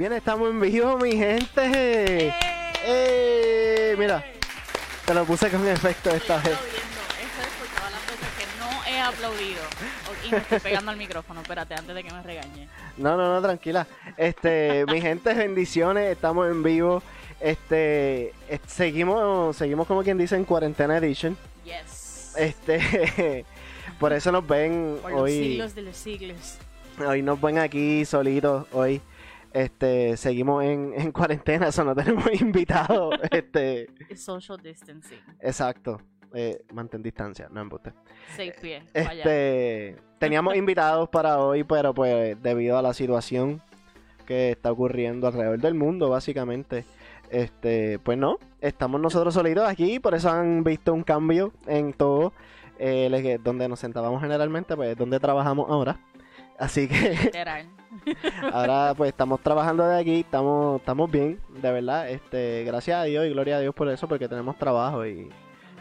Bien, estamos en vivo, mi gente. ¡Eh! Mira, te lo puse con efecto esta vez. Eso es por todas las veces que no he aplaudido. Y me estoy pegando al micrófono, espérate, antes de que me regañe. No, no, no, tranquila. Este, mi gente, bendiciones, estamos en vivo. Este, eh, seguimos, seguimos como quien dice en cuarentena edition. Yes. Este, por eso nos ven por los hoy. siglos de los siglos. Hoy nos ven aquí solitos hoy. Este, seguimos en, en cuarentena, eso no tenemos invitados. Este, Social distancing. exacto. Eh, mantén distancia, no embuste. Seis pies. Vaya. Este, teníamos invitados para hoy, pero pues debido a la situación que está ocurriendo alrededor del mundo, básicamente, este, pues no, estamos nosotros solitos aquí, por eso han visto un cambio en todo, eh, donde nos sentábamos generalmente, pues donde trabajamos ahora. Así que Literal. ahora pues estamos trabajando de aquí, estamos, estamos bien, de verdad, este, gracias a Dios y gloria a Dios por eso, porque tenemos trabajo y,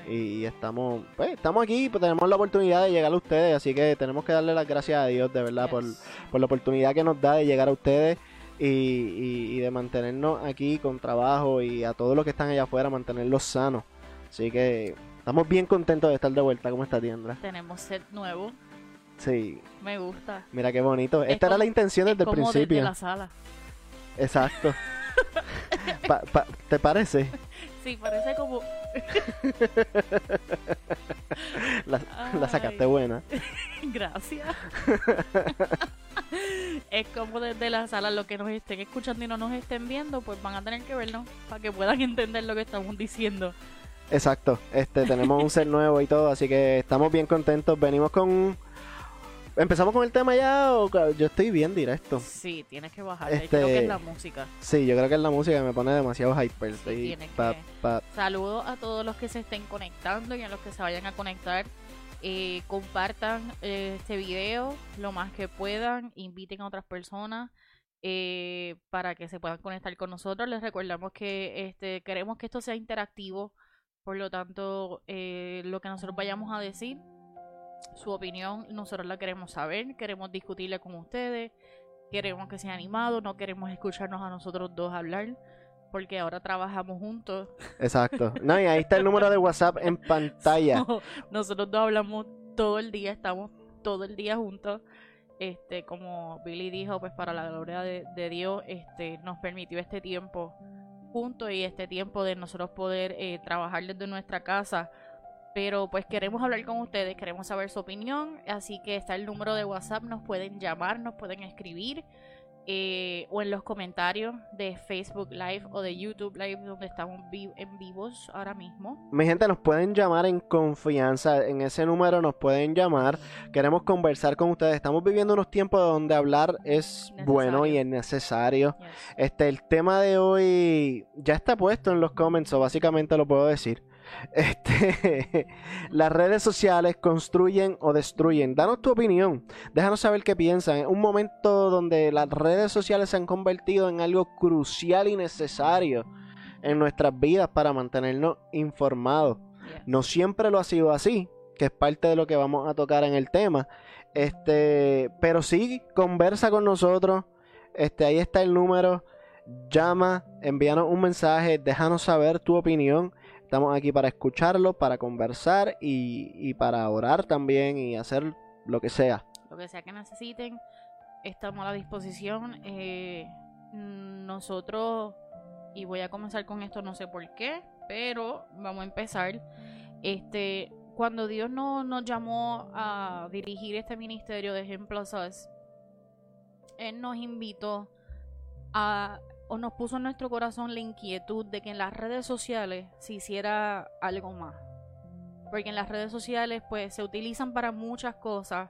y estamos pues estamos aquí pues tenemos la oportunidad de llegar a ustedes así que tenemos que darle las gracias a Dios de verdad por, Yes. por la oportunidad que nos da de llegar a ustedes y, y- y de mantenernos aquí con trabajo y a todos los que están allá afuera mantenerlos sanos así que estamos bien contentos de estar de vuelta como está tienda Tenemos set nuevo. Sí Me gusta. mira qué bonito Es esta era la intención Es desde el principio desde la sala. exacto Pa- pa- ¿te parece? Sí, parece como. La, la sacaste buena Gracias. es como desde la sala, los que nos estén escuchando y no nos estén viendo, pues van a tener que vernos para que puedan entender lo que estamos diciendo. Exacto, este tenemos un set nuevo y todo, así que estamos bien contentos. Venimos con ¿Empezamos con el tema ya o yo estoy bien directo? Sí, tienes que bajarle. Este- Creo que es la música. Sí, yo creo que es la música que me pone demasiado hyper. Estoy tiene pa- que- pa- Saludos a todos los que se estén conectando y a los que se vayan a conectar. Eh, compartan eh, este video lo más que puedan. Inviten a otras personas eh, para que se puedan conectar con nosotros. Les recordamos que este, queremos que esto sea interactivo. Por lo tanto, eh, lo que nosotros vayamos a decir, su opinión, nosotros la queremos saber. Queremos discutirla con ustedes. Queremos que sea animado. No queremos escucharnos a nosotros dos hablar. Porque ahora trabajamos juntos. exacto. No, y ahí está el número de WhatsApp en pantalla. Nosotros dos hablamos todo el día, estamos todo el día juntos. Este, como Billy dijo, pues para la gloria de, de Dios, este, nos permitió este tiempo juntos y este tiempo de nosotros poder eh, trabajar desde nuestra casa. Pero pues queremos hablar con ustedes, queremos saber su opinión, así que está el número de WhatsApp, nos pueden llamar, nos pueden escribir. eh, o en los comentarios de Facebook Live o de YouTube Live, donde estamos vi- en vivos ahora mismo. Mi gente, nos pueden llamar en confianza. En ese número nos pueden llamar. Queremos conversar con ustedes. Estamos viviendo unos tiempos donde hablar es bueno y es necesario. Yes. Este, el tema de hoy ya está puesto en los comments, o básicamente lo puedo decir. Este, las redes sociales construyen o destruyen. Danos tu opinión. Déjanos saber qué piensan. Es un momento donde las redes sociales se han convertido en algo crucial y necesario en nuestras vidas para mantenernos informados. No siempre lo ha sido así, que es parte de lo que vamos a tocar en el tema. Este, pero sí, conversa con nosotros. Este, ahí está el número. Llama, envíanos un mensaje, déjanos saber tu opinión. Estamos aquí para escucharlo, para conversar y, y para orar también y hacer lo que sea. lo que sea que necesiten, estamos a la disposición. Eh, nosotros, y voy a comenzar con esto, no sé por qué, pero vamos a empezar. Este, cuando Dios no, nos llamó a dirigir este ministerio de Ejemplos Él nos invitó a, o nos puso en nuestro corazón la inquietud de que en las redes sociales se hiciera algo más. Porque en las redes sociales, pues, se utilizan para muchas cosas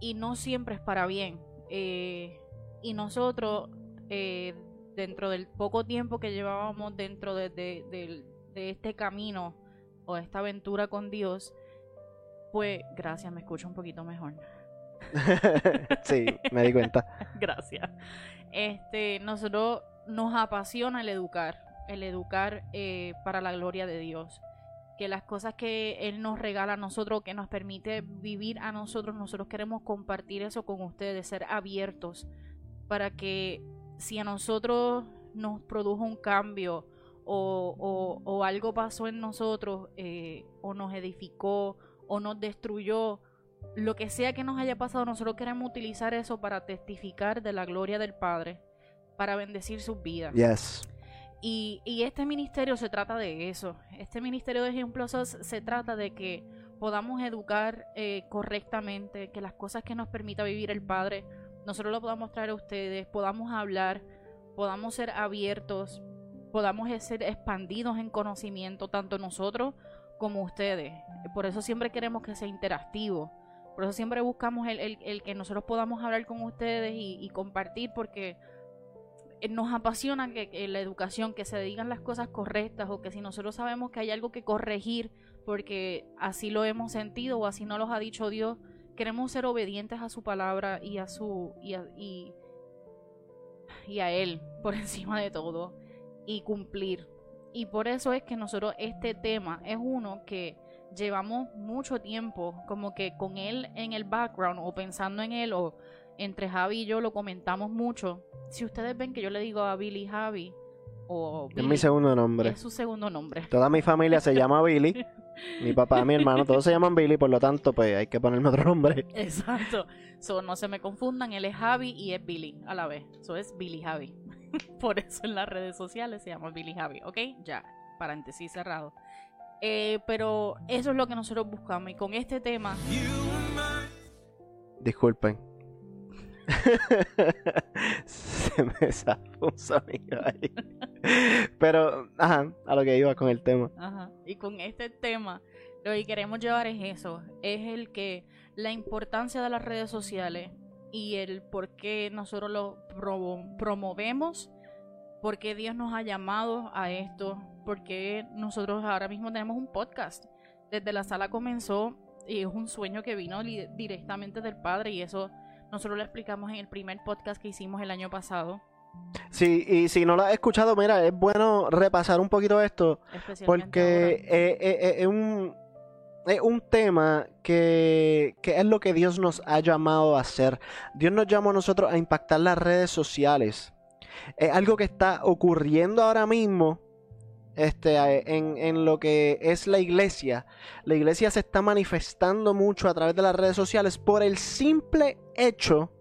y no siempre es para bien. Eh, y nosotros, eh, dentro del poco tiempo que llevábamos dentro de, de- este camino o esta aventura con Dios, pues gracias, me escucho un poquito mejor. sí, me di cuenta. gracias. Este, nosotros nos apasiona el educar, el educar eh, para la gloria de Dios. Que las cosas que Él nos regala a nosotros, que nos permite vivir a nosotros, nosotros queremos compartir eso con ustedes, ser abiertos para que si a nosotros nos produjo un cambio o, algo pasó en nosotros eh, o nos edificó o nos destruyó, lo que sea que nos haya pasado, nosotros queremos utilizar eso para testificar de la gloria del Padre, para bendecir sus vidas. Yes. Y, y, este ministerio se trata de eso. Este ministerio de ejemplos se trata de que podamos educar eh, correctamente, que las cosas que nos permita vivir el Padre, nosotros lo podamos traer a ustedes, podamos hablar, podamos ser abiertos, podamos ser expandidos en conocimiento, tanto nosotros como ustedes. Por eso siempre queremos que sea interactivo. Por eso siempre buscamos el, que nosotros podamos hablar con ustedes y, compartir, porque nos apasiona que, la educación, que se digan las cosas correctas o que si nosotros sabemos que hay algo que corregir, porque así lo hemos sentido o así nos lo ha dicho Dios, queremos ser obedientes a su palabra y a su y a, y a él por encima de todo y cumplir. Y por eso es que nosotros este tema es uno que llevamos mucho tiempo como que con él en el background o pensando en él o entre Javi y yo lo comentamos mucho. Si ustedes ven que yo le digo a Billy Javi o es mi segundo nombre. Es su segundo nombre. Toda mi familia se llama Billy. mi papá, mi hermano, todos se llaman Billy, por lo tanto, pues hay que ponerme otro nombre. Exacto. So, no se me confundan, él es Javi y es Billy a la vez. Eso es Billy Javi. por eso en las redes sociales se llama Billy Javi, ¿ok? Ya, paréntesis cerrado. Eh, pero eso es lo que nosotros buscamos y con este tema... Disculpen. Se me zafó un sonido ahí. Pero, ajá, a lo que iba con el tema. Ajá. Y con este tema, lo que queremos llevar es eso. Es el que la importancia de las redes sociales y el por qué nosotros lo promovemos, por qué Dios nos ha llamado a esto, porque nosotros ahora mismo tenemos un podcast. Desde la sala comenzó y es un sueño que vino directamente del Padre y eso nosotros lo explicamos en el primer podcast que hicimos el año pasado. Sí, y si no lo has escuchado, mira, es bueno repasar un poquito esto, porque es, un, es un tema que, que, es lo que Dios nos ha llamado a hacer. Dios nos llamó a nosotros a impactar las redes sociales. Es algo que está ocurriendo ahora mismo este, en, en, lo que es la iglesia. La iglesia se está manifestando mucho a través de las redes sociales por el simple hecho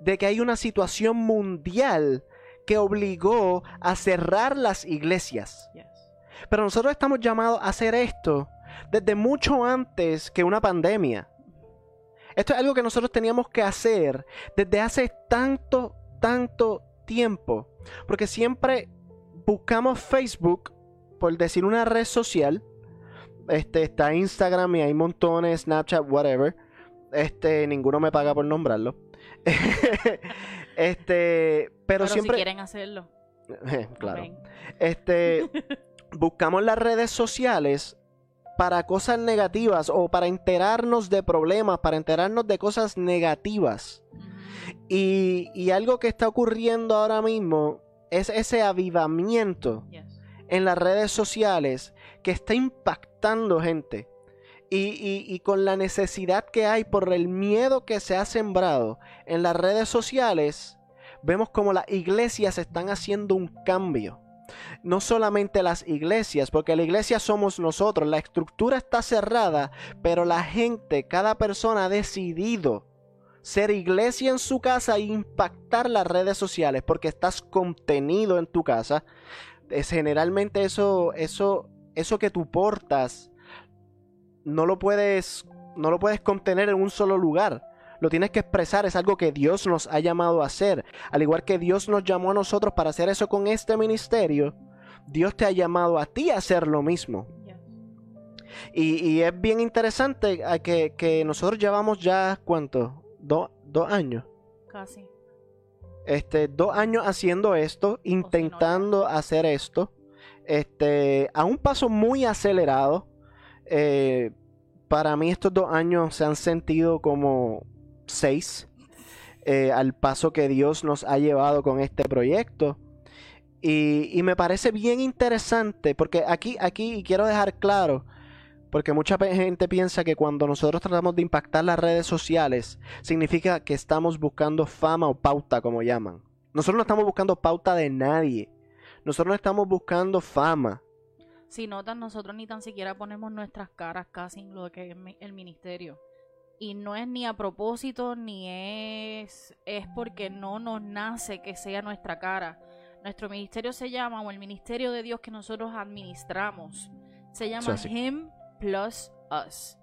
de que hay una situación mundial que obligó a cerrar las iglesias. Pero nosotros estamos llamados a hacer esto desde mucho antes que una pandemia. Esto es algo que nosotros teníamos que hacer desde hace tanto, tanto tiempo. Porque siempre buscamos Facebook por decir una red social, este, está Instagram y hay montones, Snapchat, whatever. Este, ninguno me paga por nombrarlo. este, pero, siempre. Si quieren hacerlo. claro. Este, buscamos las redes sociales para cosas negativas o para enterarnos de problemas, para enterarnos de cosas negativas. y, y, algo que está ocurriendo ahora mismo es ese avivamiento en las redes sociales que está impactando gente. Y, con la necesidad que hay por el miedo que se ha sembrado en las redes sociales, vemos como las iglesias están haciendo un cambio. No solamente las iglesias, porque la iglesia somos nosotros, la estructura está cerrada, pero la gente, cada persona ha decidido ser iglesia en su casa e impactar las redes sociales, porque estás contenido en tu casa, es generalmente eso, eso, eso que tú portas, no lo puedes, no lo puedes contener en un solo lugar. Lo tienes que expresar, es algo que Dios nos ha llamado a hacer. Al igual que Dios nos llamó a nosotros para hacer eso con este ministerio, Dios te ha llamado a ti a hacer lo mismo. Y, es bien interesante que, que nosotros llevamos ya, ¿cuánto? ¿Dos años? Casi este, dos años haciendo esto, intentando hacer esto, este, a un paso muy acelerado. Eh, para mí estos dos años se han sentido como seis eh, al paso que Dios nos ha llevado con este proyecto. Y, y, me parece bien interesante porque aquí, aquí quiero dejar claro, porque mucha gente piensa que cuando nosotros tratamos de impactar las redes sociales, significa que estamos buscando fama o pauta, como llaman. Nosotros no estamos buscando pauta de nadie. Nosotros no estamos buscando fama. Si notan, nosotros ni tan siquiera ponemos nuestras caras casi en lo que es el ministerio. Y no es ni a propósito, ni es, es porque no nos nace que sea nuestra cara. Nuestro ministerio se llama, o el ministerio de Dios que nosotros administramos, se llama Him plus Us.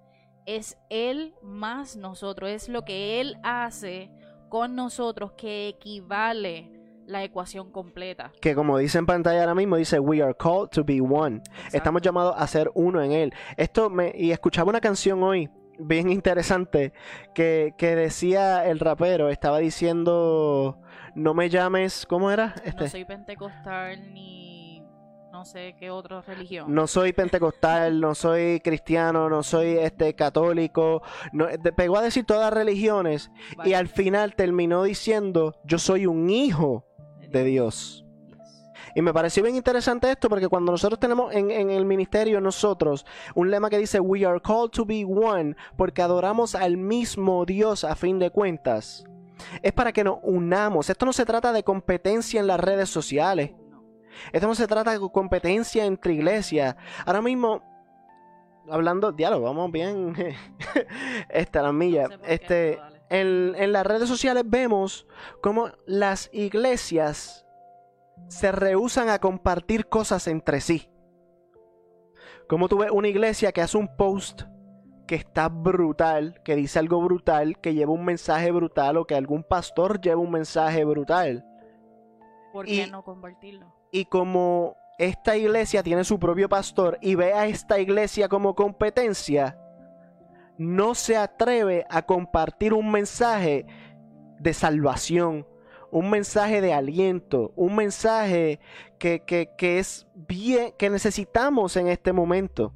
Es Él más nosotros, es lo que Él hace con nosotros que equivale la ecuación completa. Que como dice en pantalla ahora mismo, dice, we are called to be one. Estamos llamados a ser uno en Él. Esto me, y escuchaba una canción hoy bien interesante que, que decía el rapero, estaba diciendo, no me llames, ¿cómo era? Este, no soy pentecostal ni no sé qué otra religión. No soy pentecostal, no soy cristiano, no soy este católico. No, pegó a decir todas las religiones y al final terminó diciendo, yo soy un hijo de Dios. Y me pareció bien interesante esto porque cuando nosotros tenemos en, el ministerio nosotros un lema que dice We are called to be one porque adoramos al mismo Dios a fin de cuentas. Es para que nos unamos. Esto no se trata de competencia en las redes sociales. Esto no se trata de competencia entre iglesias. Ahora mismo, hablando, diálogo, vamos bien. Esta, la milla. este, en, en las redes sociales vemos cómo las iglesias se rehusan a compartir cosas entre sí. Como tú ves una iglesia que hace un post que está brutal, que dice algo brutal, que lleva un mensaje brutal o que algún pastor lleva un mensaje brutal. ¿Por qué no compartirlo? Y como esta iglesia tiene su propio pastor y ve a esta iglesia como competencia, no se atreve a compartir un mensaje de salvación, un mensaje de aliento, un mensaje que, que, es bien, que necesitamos en este momento.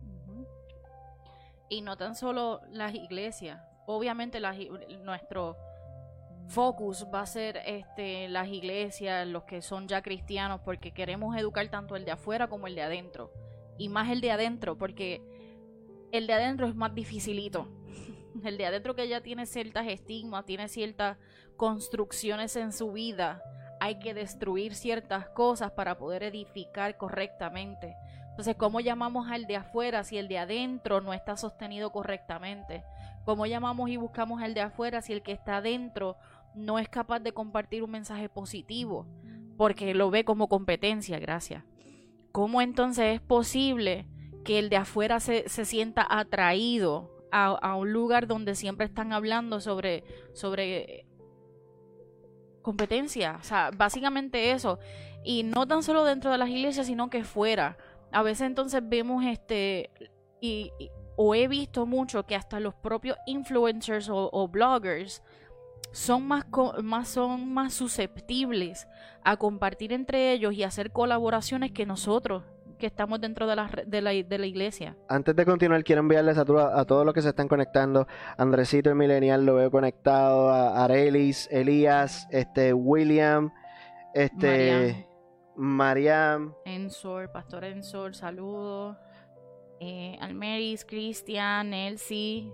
Y no tan solo las iglesias, obviamente nuestro focus va a ser este, las iglesias, los que son ya cristianos, porque queremos educar tanto el de afuera como el de adentro. Y más el de adentro, porque el de adentro es más dificilito. El de adentro que ya tiene ciertas estigmas, tiene ciertas construcciones en su vida, hay que destruir ciertas cosas para poder edificar correctamente. Entonces, ¿cómo llamamos al de afuera si el de adentro no está sostenido correctamente? ¿Cómo llamamos y buscamos al de afuera si el que está adentro no es capaz de compartir un mensaje positivo? Porque lo ve como competencia, gracias. ¿Cómo entonces es posible que el de afuera se, se sienta atraído a, a, un lugar donde siempre están hablando sobre, sobre competencia. O sea, básicamente eso. Y no tan solo dentro de las iglesias, sino que fuera. A veces entonces vemos este, y, o he visto mucho que hasta los propios influencers o, bloggers son más, más, son más susceptibles a compartir entre ellos y hacer colaboraciones que nosotros que estamos dentro de la, de la, de la iglesia. Antes de continuar, quiero enviarles a, a, todos los que se están conectando. Andresito el Millennial lo veo conectado. A Arelis, Elías, este, William, este, Mariam. Ensor, Pastor Ensor, saludos. Eh, Almeris, Cristian, Elsie,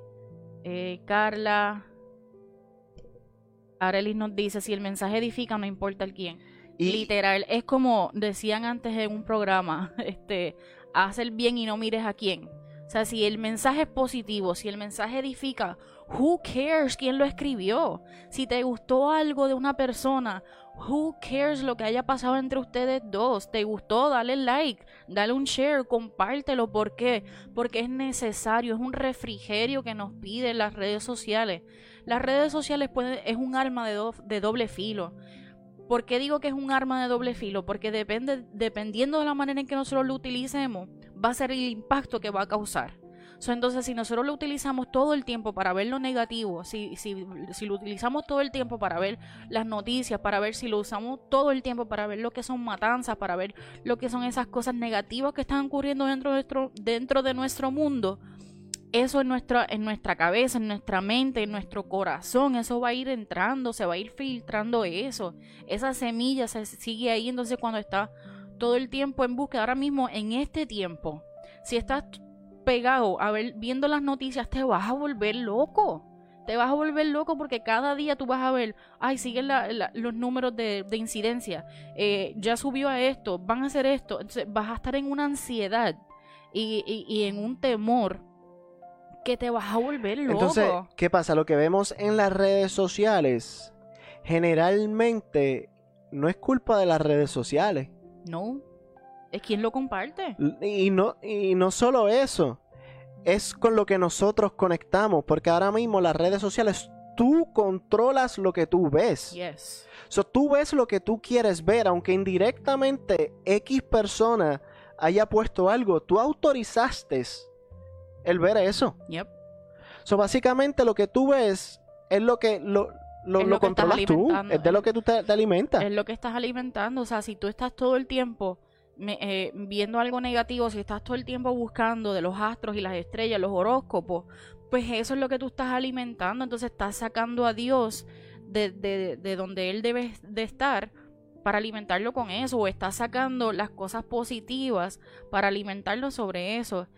eh, Carla. Arelis nos dice, si el mensaje edifica, no importa el quién. Literal, es como decían antes en un programa, este, haz el bien y no mires a quién. O sea, si el mensaje es positivo, si el mensaje edifica, who cares quién lo escribió? Si te gustó algo de una persona, who cares lo que haya pasado entre ustedes dos? ¿Te gustó? Dale like, dale un share, compártelo. ¿Por qué? Porque es necesario, es un refrigerio que nos piden las redes sociales. Las redes sociales pueden, es un arma de, doble filo. ¿Por qué digo que es un arma de doble filo? Porque depende, dependiendo de la manera en que nosotros lo utilicemos, va a ser el impacto que va a causar. entonces, si nosotros lo utilizamos todo el tiempo para ver lo negativo, si, si, si, lo utilizamos todo el tiempo para ver las noticias, para ver si lo usamos todo el tiempo para ver lo que son matanzas, para ver lo que son esas cosas negativas que están ocurriendo dentro de nuestro, dentro de nuestro mundo, eso en nuestra, en nuestra cabeza, en nuestra mente, en nuestro corazón, eso va a ir entrando, se va a ir filtrando eso. Esa semilla se sigue ahí, entonces cuando está todo el tiempo en búsqueda, ahora mismo en este tiempo, si estás pegado a ver, viendo las noticias, te vas a volver loco. te vas a volver loco porque cada día tú vas a ver, ay, siguen los números de, de incidencia, eh, ya subió a esto, van a hacer esto. Entonces vas a estar en una ansiedad y- y en un temor que te vas a volver loco. Entonces, ¿qué pasa? Lo que vemos en las redes sociales generalmente no es culpa de las redes sociales. no, es quien lo comparte. Y no, y no solo eso, es con lo que nosotros conectamos, porque ahora mismo las redes sociales, tú controlas lo que tú ves. Yes. So, tú ves lo que tú quieres ver, aunque indirectamente X persona haya puesto algo, tú autorizaste el ver eso. Yep. So, básicamente lo que tú ves es lo que lo, lo, Es lo lo que estás controlas tú, es de lo que tú te, te alimentas. Es lo que estás alimentando. O sea, si tú estás todo el tiempo me- eh, viendo algo negativo, si estás todo el tiempo buscando de los astros y las estrellas, los horóscopos, pues eso es lo que tú estás alimentando. Entonces estás sacando a Dios de, de, de donde Él debe de estar para alimentarlo con eso. O estás sacando las cosas positivas para alimentarlo sobre eso.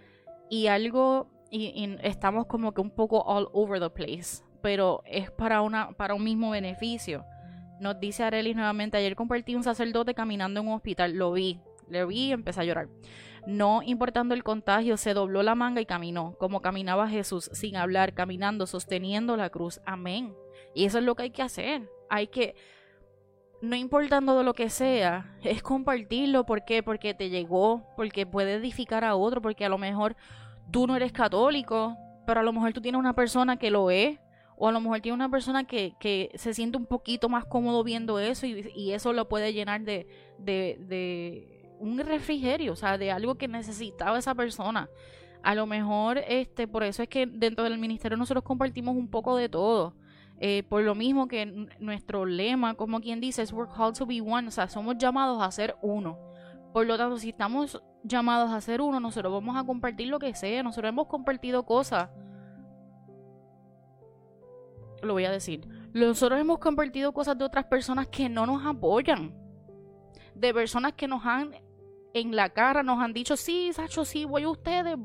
Y algo, y, estamos como que un poco all over the place. Pero es para, una, para un mismo beneficio. Nos dice Arelis nuevamente, ayer compartí un sacerdote caminando en un hospital, lo vi, lo vi y empecé a llorar. No importando el contagio, se dobló la manga y caminó, como caminaba Jesús, sin hablar, caminando, sosteniendo la cruz. Amén. Y eso es lo que hay que hacer. Hay que, no importando de lo que sea, es compartirlo. ¿Por qué? Porque te llegó, porque puede edificar a otro, porque a lo mejor tú no eres católico, pero a lo mejor tú tienes una persona que lo es, o a lo mejor tiene una persona que, que se siente un poquito más cómodo viendo eso y, y eso lo puede llenar de, de, de un refrigerio, o sea, de algo que necesitaba esa persona. A lo mejor, este, por eso es que dentro del ministerio nosotros compartimos un poco de todo. Eh, por lo mismo que nuestro lema, como quien dice, es We're called to be one, o sea, somos llamados a ser uno. Por lo tanto, si estamos llamados a ser uno, nosotros vamos a compartir lo que sea. Nosotros hemos compartido cosas lo voy a decir. Nosotros hemos compartido cosas de otras personas que no nos apoyan. De personas que nos han en la cara, nos han dicho, sí, Sacho, sí, voy a ustedes,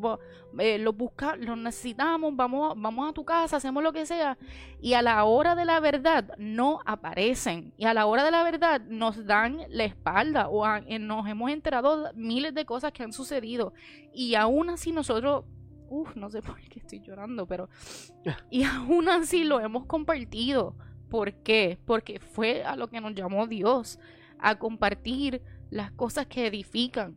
eh, los busca, los necesitamos, vamos, vamos a tu casa, hacemos lo que sea. Y a la hora de la verdad no aparecen. Y a la hora de la verdad nos dan la espalda o a- eh, nos hemos enterado miles de cosas que han sucedido. Y aún así nosotros, uff, no sé por qué estoy llorando, pero y aún así lo hemos compartido. ¿Por qué? Porque fue a lo que nos llamó Dios, a compartir las cosas que edifican,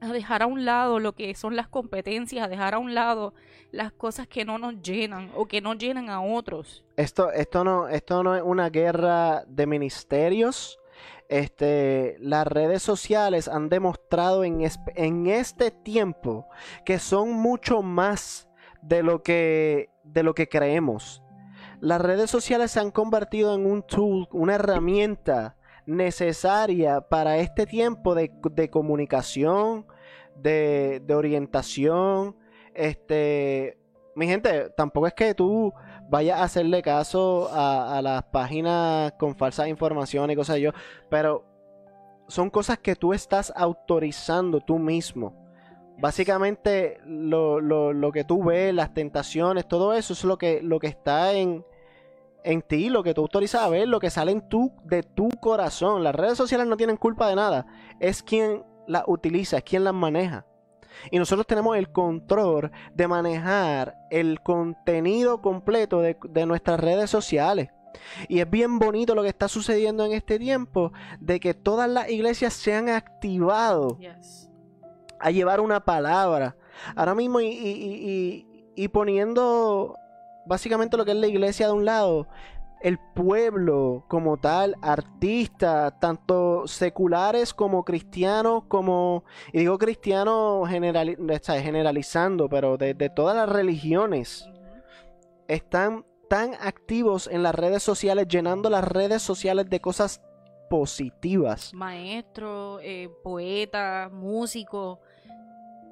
a dejar a un lado lo que son las competencias, a dejar a un lado las cosas que no nos llenan o que no llenan a otros. Esto, esto no, esto no es una guerra de ministerios. Este, las redes sociales han demostrado en, en este tiempo que son mucho más de lo que, de lo que creemos. Las redes sociales se han convertido en un tool, una herramienta necesaria para este tiempo de, de comunicación, de, de orientación. Este, mi gente, tampoco es que tú vayas a hacerle caso a, a las páginas con falsas informaciones y cosas de yo, pero son cosas que tú estás autorizando tú mismo. Básicamente lo, lo- lo que tú ves, las tentaciones, todo eso es lo que, lo que está en, en ti, lo que tú autorizas a ver, lo que sale en tu, de tu corazón. Las redes sociales no tienen culpa de nada, es quien las utiliza, es quien las maneja. Y nosotros tenemos el control de manejar el contenido completo de, de nuestras redes sociales. Y es bien bonito lo que está sucediendo en este tiempo, de que todas las iglesias se han activado Yes. a llevar una palabra. Ahora mismo y, y- y- y- y poniendo básicamente lo que es la iglesia de un lado, el pueblo como tal, artistas, tanto seculares como cristianos, como, y digo cristianos generalizando, pero de, de todas las religiones, están tan activos en las redes sociales, llenando las redes sociales de cosas positivas. Maestros, eh, poetas, músicos,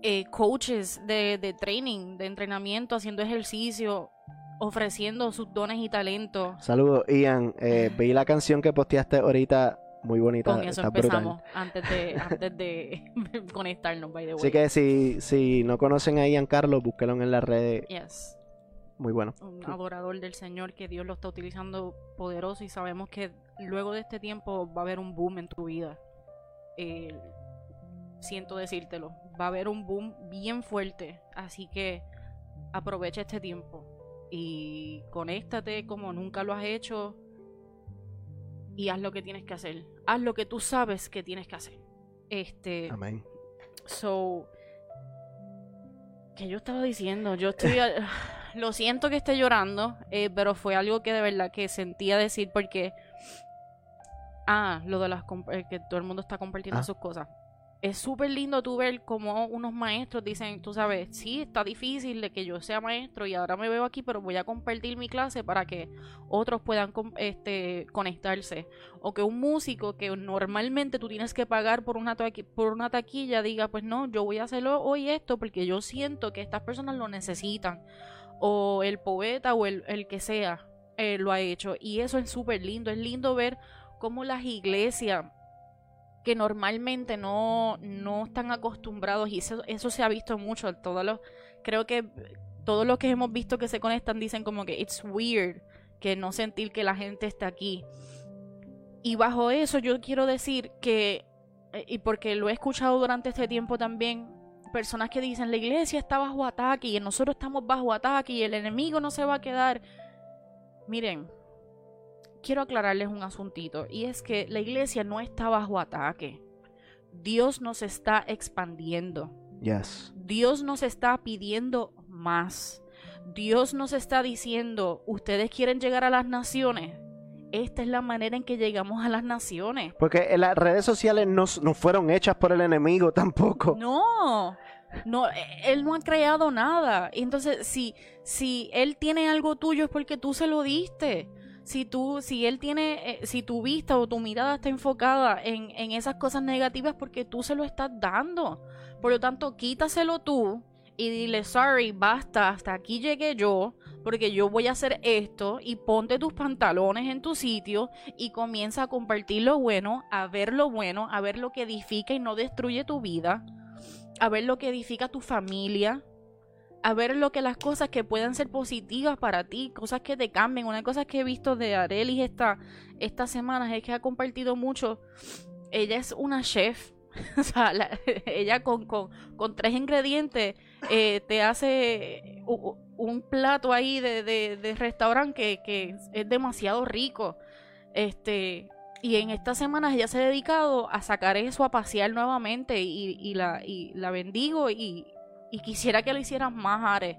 eh, coaches de, de training, de entrenamiento, haciendo ejercicio, ofreciendo sus dones y talentos. Saludos, Ian. Eh, vi la canción que posteaste ahorita, muy bonita. Con eso está brutal. empezamos antes de, antes de conectarnos, by the way. Así que si, si no conocen a Ian Carlos, búsquenlo en las redes. Yes. muy bueno. Un adorador del Señor, que Dios lo está utilizando poderoso y sabemos que luego de este tiempo va a haber un boom en tu vida. Eh, siento decírtelo, va a haber un boom bien fuerte, así que aprovecha este tiempo y conéctate como nunca lo has hecho y haz lo que tienes que hacer. Haz lo que tú sabes que tienes que hacer. Este. Amén. So. Que yo estaba diciendo, yo estoy. lo siento que esté llorando, eh, pero fue algo que de verdad que sentía decir porque. Ah, lo de las. Eh, que todo el mundo está compartiendo Ah. sus cosas es súper lindo tú ver como unos maestros dicen, tú sabes, sí, está difícil de que yo sea maestro y ahora me veo aquí, pero voy a compartir mi clase para que otros puedan este, conectarse. O que un músico que normalmente tú tienes que pagar por una, por una taquilla diga, pues no, yo voy a hacerlo hoy esto porque yo siento que estas personas lo necesitan. O el poeta o el, el que sea eh, lo ha hecho. Y eso es súper lindo. Es lindo ver cómo las iglesias que normalmente no, no están acostumbrados y eso, eso se ha visto mucho. Todos los, creo que todos los que hemos visto que se conectan dicen como que it's weird que no sentir que la gente está aquí. Y bajo eso yo quiero decir que, eh, y porque lo he escuchado durante este tiempo también, personas que dicen la iglesia está bajo ataque y nosotros estamos bajo ataque y el enemigo no se va a quedar. Miren, quiero aclararles un asuntito y es que la iglesia no está bajo ataque. Dios nos está expandiendo. Yes. Dios nos está pidiendo más. Dios nos está diciendo, ustedes quieren llegar a las naciones. Esta es la manera en que llegamos a las naciones. Porque las redes sociales no, no fueron hechas por el enemigo tampoco. No, no, él no ha creado nada. Entonces, si, si él tiene algo tuyo es porque tú se lo diste. Si tú, si él tiene, eh, si tu vista o tu mirada está enfocada en, en esas cosas negativas porque tú se lo estás dando. Por lo tanto, quítaselo tú y dile, sorry, basta, hasta aquí llegué yo, porque yo voy a hacer esto y ponte tus pantalones en tu sitio y comienza a compartir lo bueno, a ver lo bueno, a ver lo que edifica y no destruye tu vida, a ver lo que edifica tu familia, a ver lo que las cosas que puedan ser positivas para ti, cosas que te cambien. Una cosa que he visto de Arelis esta, estas semanas es que ha compartido mucho. Ella es una chef. O sea, la- ella con, con, con tres ingredientes eh, te hace un plato ahí de, de, de restaurante que, que es demasiado rico. Este, y en estas semanas ella se ha dedicado a sacar eso a pasear nuevamente y, y la, y la bendigo y, y quisiera que lo hicieran más, Are.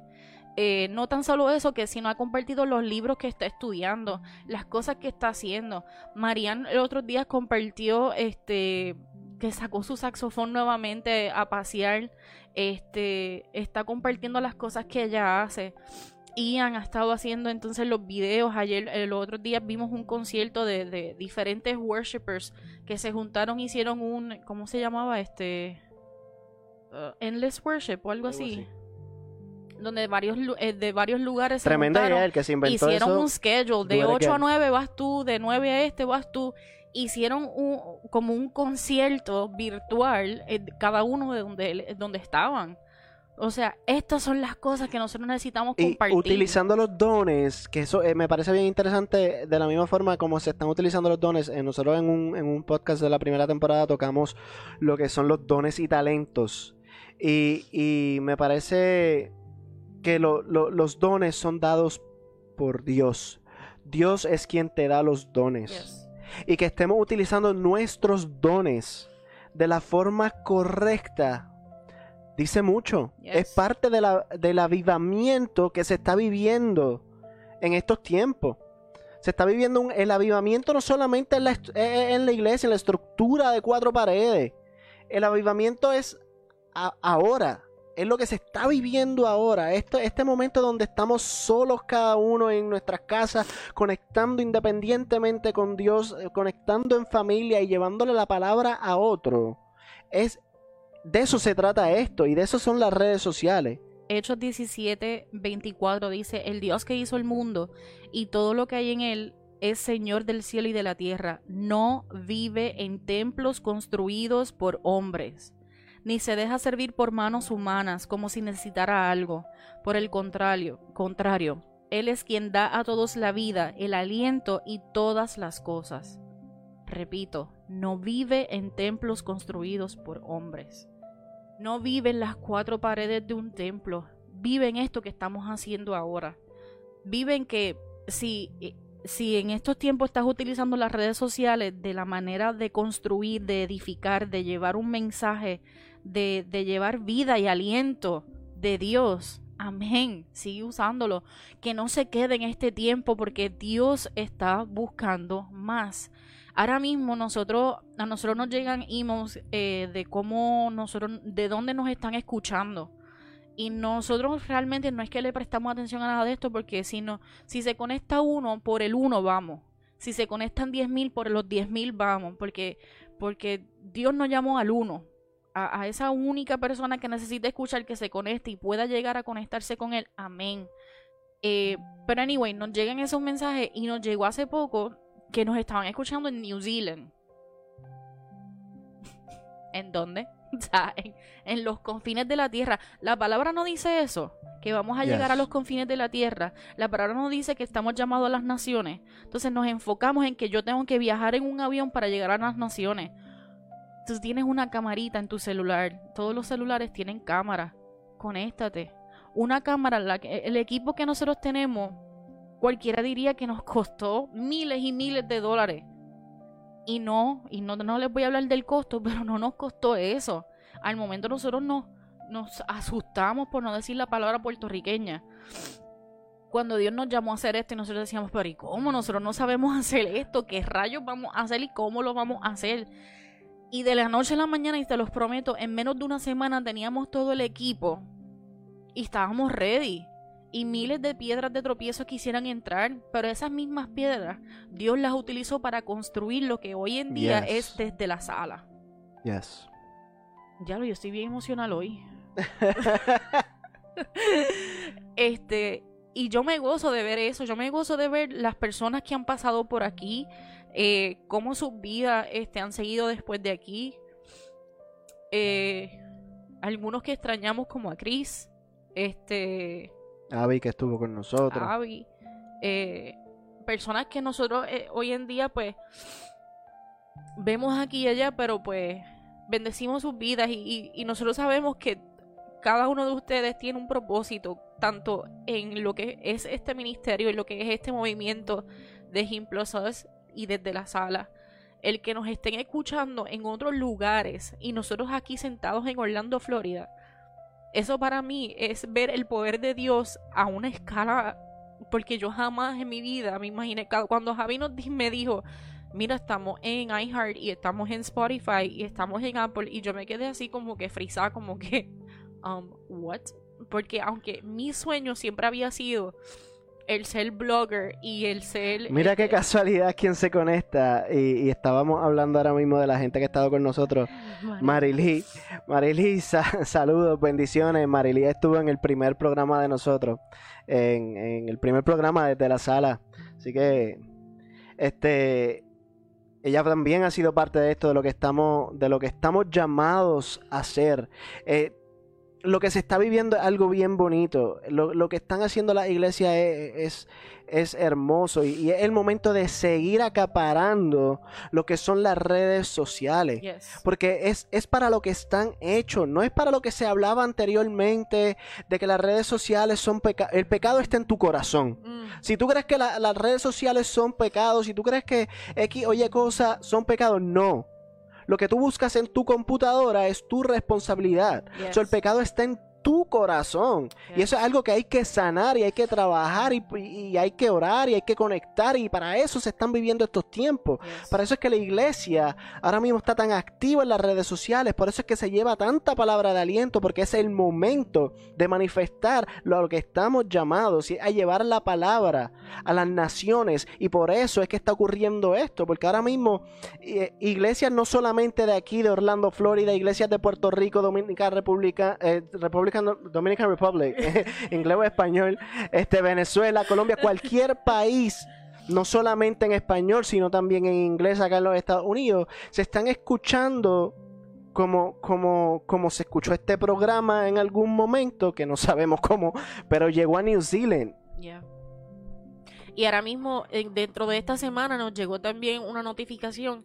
Eh, no tan solo eso, que sino ha compartido los libros que está estudiando, las cosas que está haciendo. Marian el otro día compartió este que sacó su saxofón nuevamente a pasear. Este está compartiendo las cosas que ella hace. Ian ha estado haciendo entonces los videos. Ayer, el otro día vimos un concierto de, de diferentes worshipers que se juntaron, hicieron un, ¿cómo se llamaba? Este, uh, Endless Worship o algo Algo así. así. Donde varios, eh, de varios lugares se Tremenda idea el que se inventó hicieron eso. un schedule de do it 8 a again. 9 vas tú, de 9 a este vas tú. Hicieron un, como un concierto virtual, eh, cada uno de donde, donde estaban. O sea, estas son las cosas que nosotros necesitamos Y compartir. utilizando los dones, que eso eh, me parece bien interesante, de la misma forma como se están utilizando los dones, eh, nosotros en un, en un podcast de la primera temporada tocamos lo que son los dones y talentos. Y, y me parece que lo- lo- los dones son dados por Dios. Dios es quien te da los dones. Yes. Y que estemos utilizando nuestros dones de la forma correcta. Dice mucho. Yes. Es parte de la- del avivamiento que se está viviendo en estos tiempos. Se está viviendo un- el avivamiento no solamente en la, est- eh, en la iglesia, en la estructura de cuatro paredes. El avivamiento es ahora. Es lo que se está viviendo ahora. Este, este momento donde estamos solos cada uno en nuestras casas, conectando independientemente con Dios, eh, conectando en familia y llevándole la palabra a otro. Es de eso se trata esto y de eso son las redes sociales. Hechos 17, 24 dice, el Dios que hizo el mundo y todo lo que hay en él es Señor del cielo y de la tierra. No vive en templos construidos por hombres, ni se deja servir por manos humanas como si necesitara algo. Por el contrario, contrario, Él es quien da a todos la vida, el aliento y todas las cosas. Repito, no vive en templos construidos por hombres. No vive en las cuatro paredes de un templo. Vive en esto que estamos haciendo ahora. Vive en que si, eh, si en estos tiempos estás utilizando las redes sociales de la manera de construir, de edificar, de llevar un mensaje, de, llevar vida y aliento de Dios, Amén. Sigue usándolo. Que no se quede en este tiempo porque Dios está buscando más. Ahora mismo nosotros, a nosotros nos llegan emails eh, de cómo nosotros, de dónde nos están escuchando. Y nosotros realmente no es que le prestamos atención a nada de esto, porque si no, si se conecta uno, por el uno vamos. Si se conectan diez mil, por los diez mil vamos. Porque, porque Dios nos llamó al uno. A, a, esa única persona que necesita escuchar que se conecte y pueda llegar a conectarse con él. Amén. Eh, pero anyway, nos llegan esos mensajes y nos llegó hace poco que nos estaban escuchando en New Zealand. ¿En dónde? O sea, en, en, los confines de la tierra. La palabra no dice eso, que vamos a llegar a los confines de la tierra. La palabra no dice que estamos llamados a las naciones. Entonces nos enfocamos en que yo tengo que viajar en un avión para llegar a las naciones. Entonces tienes una camarita en tu celular. Todos los celulares tienen cámara. Conéctate. Una cámara, el equipo que nosotros tenemos cualquiera diría que nos costó miles y miles de dólares. Y no, y no, no les voy a hablar del costo, pero no nos costó eso. Al momento nosotros nos, nos asustamos por no decir la palabra puertorriqueña. Cuando Dios nos llamó a hacer esto y nosotros decíamos, pero ¿y cómo? Nosotros no sabemos hacer esto, ¿qué rayos vamos a hacer y cómo lo vamos a hacer? Y de la noche a la mañana, y te los prometo, en menos de una semana teníamos todo el equipo y estábamos ready y miles de piedras de tropiezo quisieran entrar, pero esas mismas piedras Dios las utilizó para construir lo que hoy en día yes. es desde la sala. Yes. Ya lo, yo estoy bien emocional hoy. este, y yo me gozo de ver eso, yo me gozo de ver las personas que han pasado por aquí, eh, cómo sus vidas este, han seguido después de aquí. Eh, algunos que extrañamos como a Chris, este Abby que estuvo con nosotros. Abby. Eh, personas que nosotros hoy en día pues vemos aquí y allá, pero pues bendecimos sus vidas y, y, y, nosotros sabemos que cada uno de ustedes tiene un propósito, tanto en lo que es este ministerio, en lo que es este movimiento de Gimplosos y desde la sala. El que nos estén escuchando en otros lugares y nosotros aquí sentados en Orlando, Florida, eso para mí es ver el poder de Dios a una escala, porque yo jamás en mi vida me imaginé, cuando Javi nos, me dijo, mira, estamos en iHeart y estamos en Spotify y estamos en Apple, y yo me quedé así como que frisada, como que, um, what? Porque aunque mi sueño siempre había sido el ser blogger y el ser... Mira qué casualidad quien se conecta y, y, estábamos hablando ahora mismo de la gente que ha estado con nosotros. Marily, sa saludos, bendiciones. Marily estuvo en el primer programa de nosotros, en, en, el primer programa desde la sala. Así que, este... Ella también ha sido parte de esto, de lo que estamos, de lo que estamos llamados a hacer. Eh, lo que se está viviendo es algo bien bonito. Lo, lo que están haciendo las iglesias es, es, es hermoso y, y, es el momento de seguir acaparando lo que son las redes sociales. Yes. Porque es, es para lo que están hechos, no es para lo que se hablaba anteriormente de que las redes sociales son pecados. El pecado está en tu corazón. Mm. Si tú crees que la, las redes sociales son pecados, si tú crees que X, oye, cosas son pecados, no. Lo que tú buscas en tu computadora es tu responsabilidad. Yes. So, el pecado está en tu corazón. Yes. Y eso es algo que hay que sanar y hay que trabajar y, y, hay que orar y hay que conectar. Y para eso se están viviendo estos tiempos. Yes. Para eso es que la iglesia ahora mismo está tan activa en las redes sociales. Por eso es que se lleva tanta palabra de aliento. Porque es el momento de manifestar lo que estamos llamados a llevar la palabra a las naciones. Y por eso es que está ocurriendo esto. Porque ahora mismo eh, iglesias no solamente de aquí, de Orlando, Florida, iglesias de Puerto Rico, Dominica, República, eh, República Dominican Republic, inglés o español, este, Venezuela, Colombia, cualquier país, no solamente en español, sino también en inglés acá en los Estados Unidos, se están escuchando como, como, como se escuchó este programa en algún momento, que no sabemos cómo, pero llegó a New Zealand. Yeah. Y ahora mismo, dentro de esta semana, nos llegó también una notificación.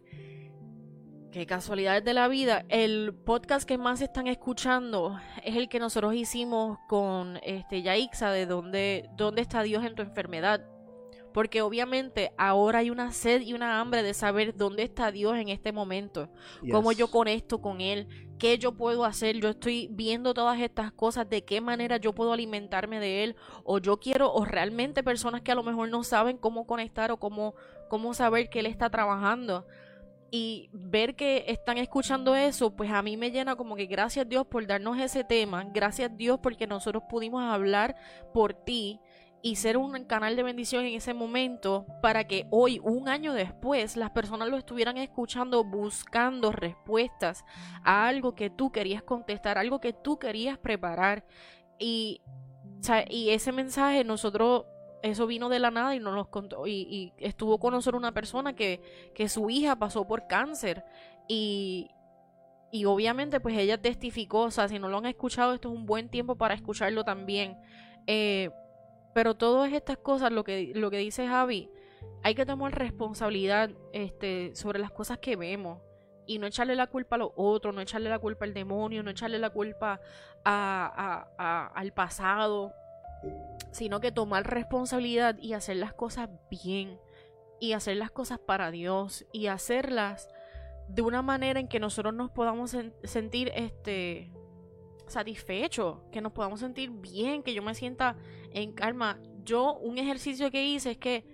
Qué casualidades de la vida. El podcast que más están escuchando es el que nosotros hicimos con este Yaixa de dónde, dónde está Dios en tu enfermedad. Porque obviamente ahora hay una sed y una hambre de saber dónde está Dios en este momento. Cómo yo conecto con Él. ¿Qué yo puedo hacer? Yo estoy viendo todas estas cosas. ¿De qué manera yo puedo alimentarme de Él? O yo quiero, o realmente personas que a lo mejor no saben cómo conectar o cómo, cómo saber que Él está trabajando y ver que están escuchando eso, pues a mí me llena como que gracias Dios por darnos ese tema, gracias Dios porque nosotros pudimos hablar por ti y ser un canal de bendición en ese momento para que hoy, un año después, las personas lo estuvieran escuchando buscando respuestas a algo que tú querías contestar, algo que tú querías preparar. Y, y ese mensaje nosotros, eso vino de la nada y nos lo contó. Y, estuvo con nosotros una persona que, que su hija pasó por cáncer y, y obviamente pues ella testificó, o sea, si no lo han escuchado, esto es un buen tiempo para escucharlo también. Eh, pero todas estas cosas, lo que, lo que dice Javi, hay que tomar responsabilidad este, sobre las cosas que vemos. Y no echarle la culpa a los otros, no echarle la culpa al demonio, no echarle la culpa a, al pasado, sino que tomar responsabilidad y hacer las cosas bien, y hacer las cosas para Dios, y hacerlas de una manera en que nosotros nos podamos sentir este, satisfechos, que nos podamos sentir bien, que yo me sienta en calma. Yo un ejercicio que hice es que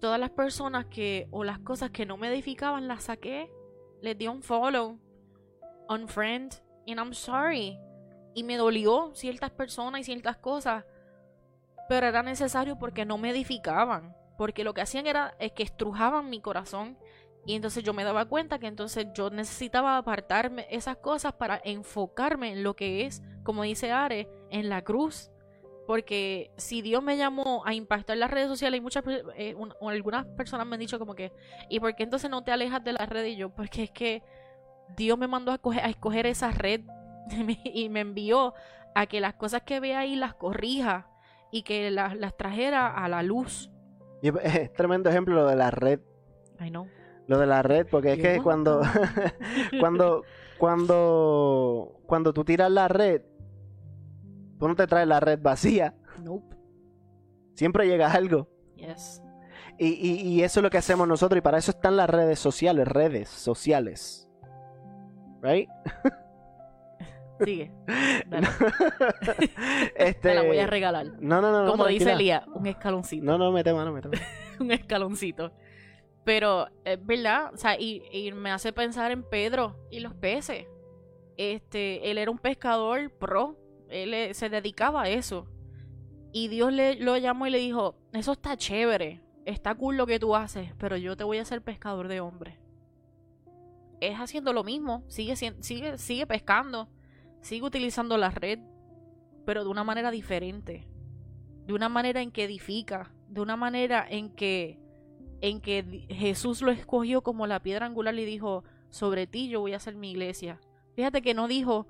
todas las personas que o las cosas que no me edificaban las saqué, les di un follow, un friend, and I'm sorry. Y me dolió ciertas personas y ciertas cosas, pero era necesario porque no me edificaban, porque lo que hacían era es que estrujaban mi corazón y entonces yo me daba cuenta que entonces yo necesitaba apartarme esas cosas para enfocarme en lo que es, como dice Are, en la cruz. Porque si Dios me llamó a impactar las redes sociales, y muchas eh, algunas personas me han dicho como que, ¿y por qué entonces no te alejas de la red? Y yo, porque es que Dios me mandó a, a escoger esa red y me envió a que las cosas que vea ahí las corrija y que las, las trajera a la luz. Y es tremendo ejemplo lo de la red. I know. Lo de la red, porque es que cuando, cuando, cuando, cuando tú tiras la red, tú no te traes la red vacía. Nope. Siempre llega algo. Yes. Y, y, eso es lo que hacemos nosotros, y para eso están las redes sociales, redes sociales. ¿Right? Sigue. este... Te la voy a regalar. No, no, no. Como dice Elías, un escaloncito. No, no, mete mano, mete mano. un escaloncito. Pero es verdad, o sea, y, me hace pensar en Pedro y los peces. Este, él era un pescador pro, él se dedicaba a eso. Y Dios le lo llamó y le dijo, eso está chévere, está cool lo que tú haces, pero yo te voy a hacer pescador de hombres. Es haciendo lo mismo, sigue, sigue, sigue pescando, sigue utilizando la red, pero de una manera diferente. De una manera en que edifica, de una manera en que en que Jesús lo escogió como la piedra angular y dijo, sobre ti yo voy a hacer mi iglesia. Fíjate que no dijo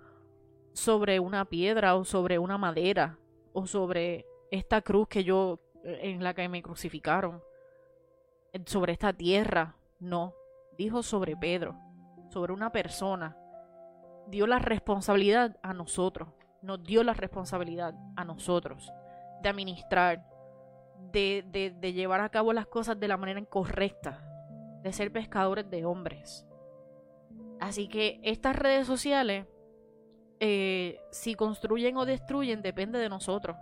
sobre una piedra o sobre una madera o sobre esta cruz que yo en la que me crucificaron, sobre esta tierra, no, dijo sobre Pedro, sobre una persona. Dio la responsabilidad a nosotros, nos dio la responsabilidad a nosotros de administrar, de, de, llevar a cabo las cosas de la manera incorrecta, de ser pescadores de hombres. Así que estas redes sociales, eh, si construyen o destruyen, depende de nosotros.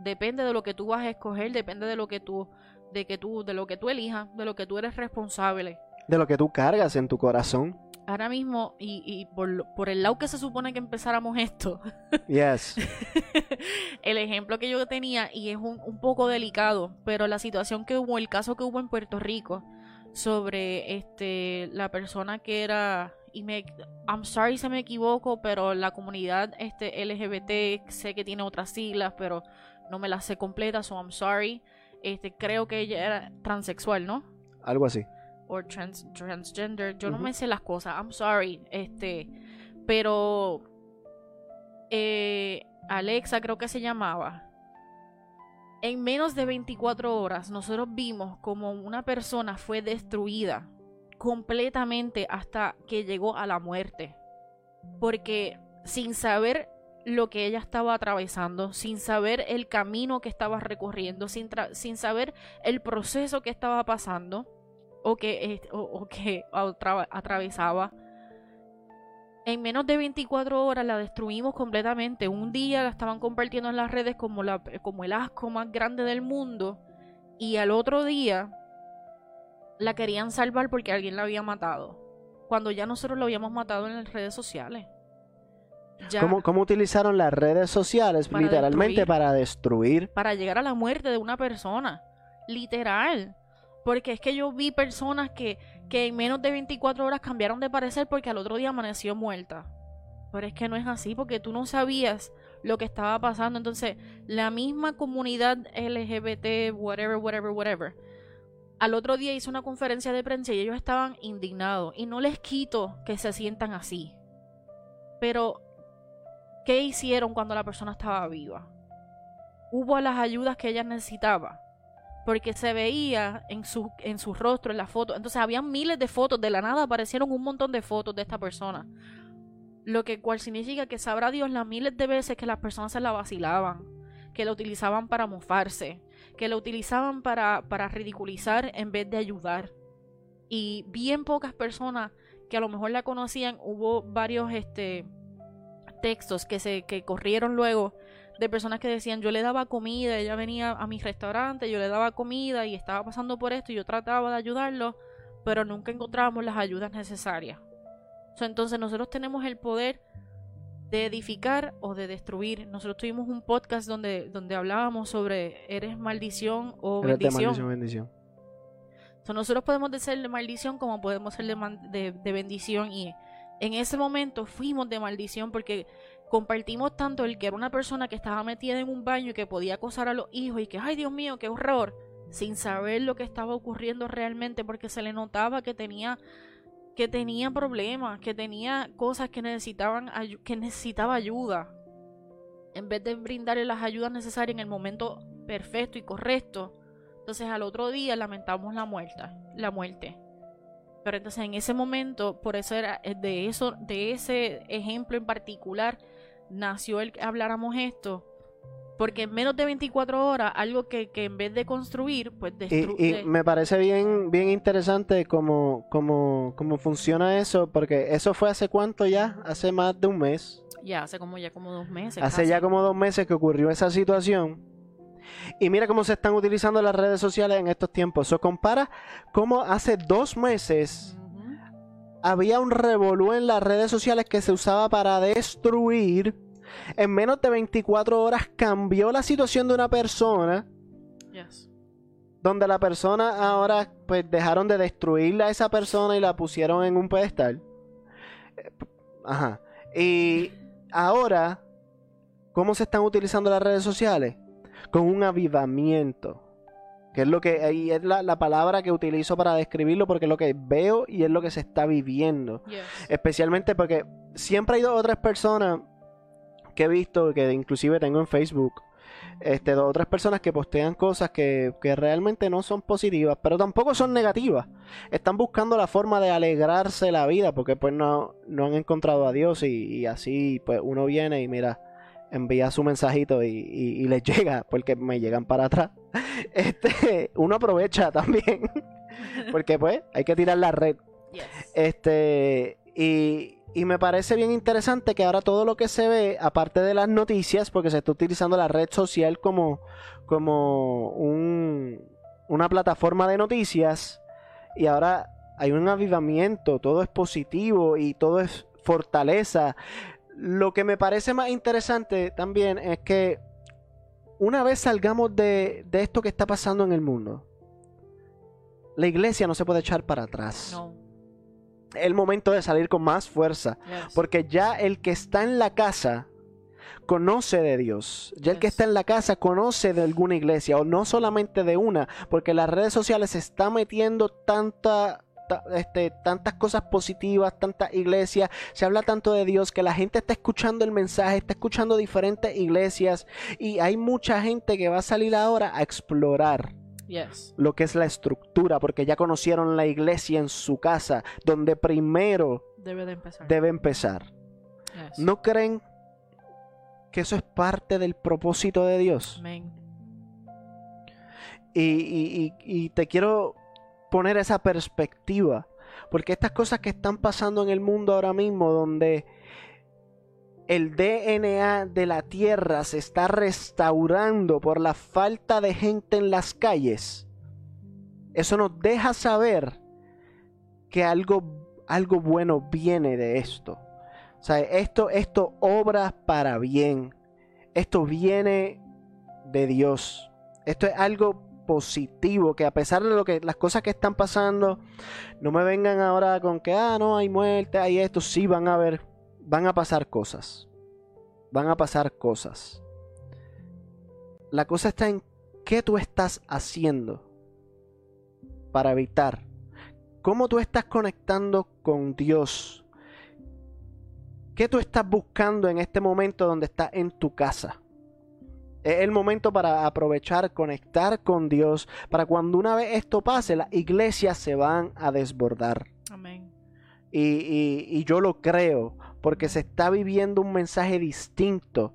Depende de lo que tú vas a escoger, depende de lo que tú, de que tú, de lo que tú elijas, de lo que tú eres responsable. De lo que tú cargas en tu corazón ahora mismo, y, por, el lado que se supone que empezáramos esto, yes. el ejemplo que yo tenía, y es un, poco delicado, pero la situación que hubo, el caso que hubo en Puerto Rico, sobre este la persona que era y me I'm sorry si me equivoco pero la comunidad este LGBT sé que tiene otras siglas pero no me las sé completas so I'm sorry. Este creo que ella era transexual no algo así o trans, transgender. Yo no me sé las cosas. I'm sorry. Este, pero eh, Alexa creo que se llamaba. En menos de 24 horas nosotros vimos como una persona fue destruida completamente hasta que llegó a la muerte. Porque sin saber lo que ella estaba atravesando, sin saber el camino que estaba recorriendo, sin, sin saber el proceso que estaba pasando o que, o, que atravesaba, en menos de 24 horas la destruimos completamente. Un día la estaban compartiendo en las redes como, la, como el asco más grande del mundo. Y al otro día la querían salvar porque alguien la había matado. Cuando ya nosotros lo habíamos matado en las redes sociales. ¿Cómo, utilizaron las redes sociales literalmente para destruir? Para llegar a la muerte de una persona. Literal. Porque es que yo vi personas que, que en menos de 24 horas cambiaron de parecer porque al otro día amaneció muerta. Pero es que no es así porque tú no sabías lo que estaba pasando. Entonces, la misma comunidad LGBT, whatever, whatever, whatever, al otro día hizo una conferencia de prensa y ellos estaban indignados. Y no les quito que se sientan así. Pero, ¿qué hicieron cuando la persona estaba viva? Hubo las ayudas que ella necesitaba porque se veía en su, en rostro, en la foto. Entonces había miles de fotos, de la nada aparecieron un montón de fotos de esta persona. Lo que cual significa que sabrá Dios las miles de veces que las personas se la vacilaban, que la utilizaban para mofarse, que la utilizaban para, para ridiculizar en vez de ayudar. Y bien pocas personas que a lo mejor la conocían, hubo varios este, textos que se que corrieron luego de personas que decían yo le daba comida, ella venía a mi restaurante, yo le daba comida y estaba pasando por esto y yo trataba de ayudarlo, pero nunca encontrábamos las ayudas necesarias. entonces nosotros tenemos el poder de edificar o de destruir. Nosotros tuvimos un podcast donde, donde hablábamos sobre eres maldición o bendición. Maldición, bendición. nosotros podemos ser de maldición como podemos ser de, de bendición y en ese momento fuimos de maldición porque compartimos tanto el que era una persona que estaba metida en un baño y que podía acosar a los hijos y que, ay Dios mío, qué horror, sin saber lo que estaba ocurriendo realmente porque se le notaba que tenía que tenía problemas, que tenía cosas que necesitaban que necesitaba ayuda. En vez de brindarle las ayudas necesarias en el momento perfecto y correcto, entonces al otro día lamentamos la muerte, la muerte. Pero entonces en ese momento, por eso era de eso, de ese ejemplo en particular, nació el que habláramos esto. Porque en menos de 24 horas, algo que, en vez de construir, pues destruye. Y, me parece bien, bien interesante cómo, cómo, cómo funciona eso, porque eso fue hace cuánto ya, hace más de un mes. Ya, hace como ya como dos meses. Hace ya como dos meses que ocurrió esa situación. Y mira cómo se están utilizando las redes sociales en estos tiempos. Eso compara cómo hace dos meses había un revolú en las redes sociales que se usaba para destruir. En menos de 24 horas cambió la situación de una persona. Donde la persona ahora pues dejaron de destruirla a esa persona y la pusieron en un pedestal. Ajá. Y ahora, ¿cómo se están utilizando las redes sociales? Con un avivamiento que es lo que ahí es la, palabra que utilizo para describirlo porque es lo que veo y es lo que se está viviendo. Especialmente porque siempre hay dos otras personas que he visto, que inclusive tengo en Facebook, este, dos otras personas que postean cosas que, realmente no son positivas, pero tampoco son negativas. Están buscando la forma de alegrarse la vida porque pues no, no han encontrado a Dios y, y así pues uno viene y mira envía su mensajito y, les llega, porque me llegan para atrás. Este, uno aprovecha también, porque pues hay que tirar la red. Este, y, y me parece bien interesante que ahora todo lo que se ve, aparte de las noticias, porque se está utilizando la red social como, como un, una plataforma de noticias, y ahora hay un avivamiento, todo es positivo y todo es fortaleza. Lo que me parece más interesante también es que una vez salgamos de, esto que está pasando en el mundo, la iglesia no se puede echar para atrás. No. Es el momento de salir con más fuerza. Porque ya el que está en la casa conoce de Dios. Ya el que está en la casa conoce de alguna iglesia. O no solamente de una. Porque las redes sociales se está metiendo tanta este, tantas cosas positivas, tantas iglesias, se habla tanto de Dios que la gente está escuchando el mensaje, está escuchando diferentes iglesias y hay mucha gente que va a salir ahora a explorar lo que es la estructura, porque ya conocieron la iglesia en su casa, donde primero debe, empezar. Debe empezar. ¿No creen que eso es parte del propósito de Dios? Y, y, te quiero poner esa perspectiva, porque estas cosas que están pasando en el mundo ahora mismo, donde el DNA de la tierra se está restaurando por la falta de gente en las calles, eso nos deja saber que algo, algo bueno viene de esto. O sea, esto, esto obra para bien. Esto viene de Dios. Esto es algo positivo, que a pesar de lo que las cosas que están pasando, no me vengan ahora con que ah, no, hay muerte, hay esto, sí van a ver, van a pasar cosas. Van a pasar cosas. La cosa está en qué tú estás haciendo para evitar. ¿Cómo tú estás conectando con Dios? ¿Qué tú estás buscando en este momento donde estás en tu casa? Es el momento para aprovechar, conectar con Dios, para cuando una vez esto pase, las iglesias se van a desbordar. Amén. Y, yo lo creo, porque se está viviendo un mensaje distinto.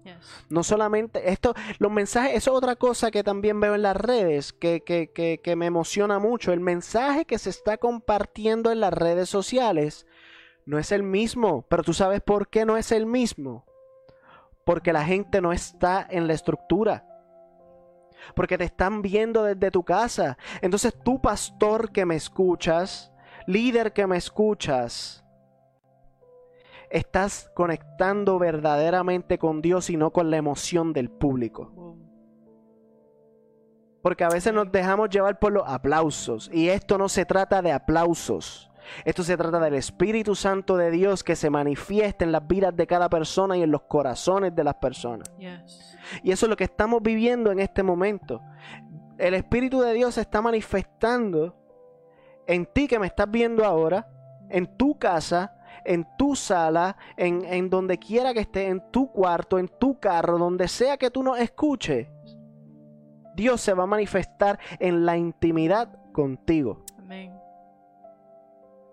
No solamente esto, los mensajes, eso es otra cosa que también veo en las redes, que, que, que, que me emociona mucho. El mensaje que se está compartiendo en las redes sociales no es el mismo, pero tú sabes por qué no es el mismo porque la gente no está en la estructura. Porque te están viendo desde tu casa. Entonces tú, pastor que me escuchas, líder que me escuchas, estás conectando verdaderamente con Dios y no con la emoción del público. Porque a veces nos dejamos llevar por los aplausos. Y esto no se trata de aplausos. Esto se trata del Espíritu Santo de Dios que se manifiesta en las vidas de cada persona y en los corazones de las personas. Y eso es lo que estamos viviendo en este momento. El Espíritu de Dios se está manifestando en ti que me estás viendo ahora, en tu casa, en tu sala, en, en donde quiera que estés, en tu cuarto, en tu carro, donde sea que tú nos escuches. Dios se va a manifestar en la intimidad contigo.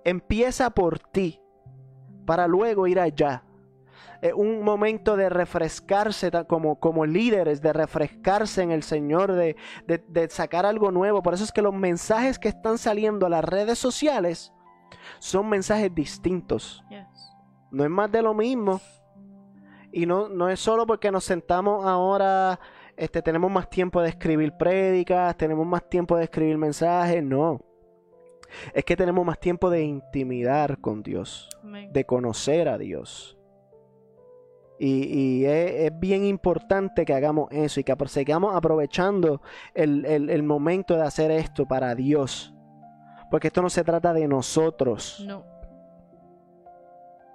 Empieza por ti para luego ir allá. Es un momento de refrescarse como, como líderes, de refrescarse en el Señor, de, de, sacar algo nuevo. Por eso es que los mensajes que están saliendo a las redes sociales son mensajes distintos. No es más de lo mismo. Y no, no es solo porque nos sentamos ahora, este, tenemos más tiempo de escribir prédicas, tenemos más tiempo de escribir mensajes, no es que tenemos más tiempo de intimidar con Dios, de conocer a Dios. Y, es, bien importante que hagamos eso y que sigamos aprovechando el, momento de hacer esto para Dios. Porque esto no se trata de nosotros. No.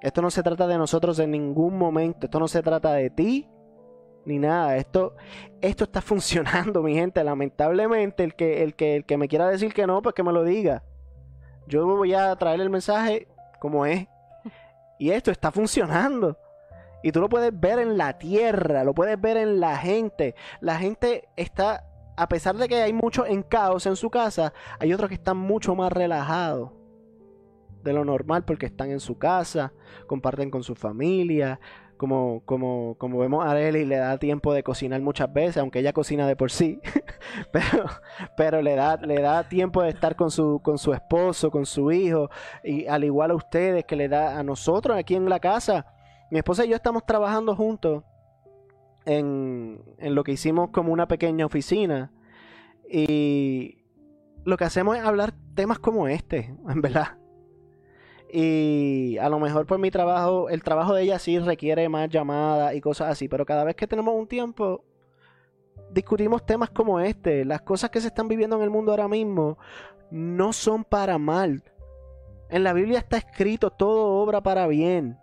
Esto no se trata de nosotros en ningún momento. Esto no se trata de ti ni nada. Esto, esto está funcionando, mi gente. Lamentablemente, el que, el, que, el que me quiera decir que no, pues que me lo diga. Yo voy a traer el mensaje como es. Y esto está funcionando. Y tú lo puedes ver en la tierra, lo puedes ver en la gente. La gente está, a pesar de que hay mucho en caos en su casa, hay otros que están mucho más relajados de lo normal porque están en su casa, comparten con su familia, como, como, como vemos a Arely le da tiempo de cocinar muchas veces, aunque ella cocina de por sí, pero, pero le, da, le da tiempo de estar con su, con su esposo, con su hijo, y al igual a ustedes que le da a nosotros aquí en la casa. Mi esposa y yo estamos trabajando juntos en, en lo que hicimos como una pequeña oficina y lo que hacemos es hablar temas como este, en verdad. Y a lo mejor por mi trabajo, el trabajo de ella sí requiere más llamadas y cosas así, pero cada vez que tenemos un tiempo, discutimos temas como este. Las cosas que se están viviendo en el mundo ahora mismo no son para mal. En la Biblia está escrito todo obra para bien.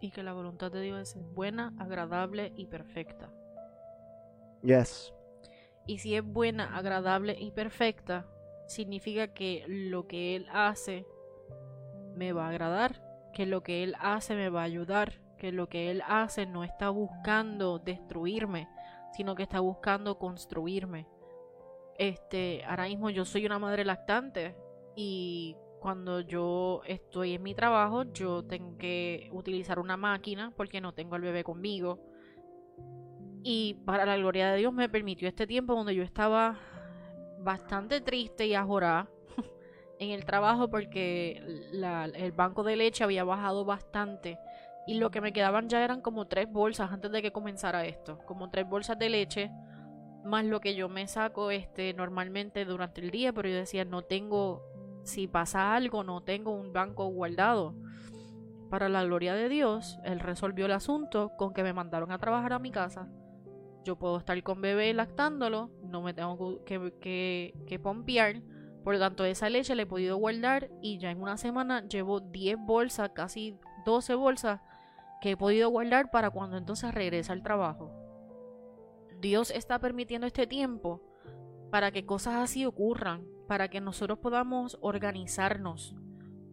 Y que la voluntad de Dios es buena, agradable y perfecta. Yes. Y si es buena, agradable y perfecta, significa que lo que Él hace me va a agradar, que lo que Él hace me va a ayudar, que lo que Él hace no está buscando destruirme, sino que está buscando construirme. Este, ahora mismo yo soy una madre lactante y cuando yo estoy en mi trabajo, yo tengo que utilizar una máquina porque no tengo al bebé conmigo. Y para la gloria de Dios me permitió este tiempo donde yo estaba bastante triste y ajorada en el trabajo porque el banco de leche había bajado bastante y lo que me quedaban ya eran como tres bolsas antes de que comenzara esto, como tres bolsas de leche más lo que yo me saco este normalmente durante el día, pero yo decía, no tengo si pasa algo, no tengo un banco guardado. Para la gloria de Dios, él resolvió el asunto con que me mandaron a trabajar a mi casa. Yo puedo estar con bebé lactándolo, no me tengo que, que, que pompear. Por lo tanto, esa leche la he podido guardar y ya en una semana llevo 10 bolsas, casi 12 bolsas que he podido guardar para cuando entonces regrese al trabajo. Dios está permitiendo este tiempo para que cosas así ocurran, para que nosotros podamos organizarnos,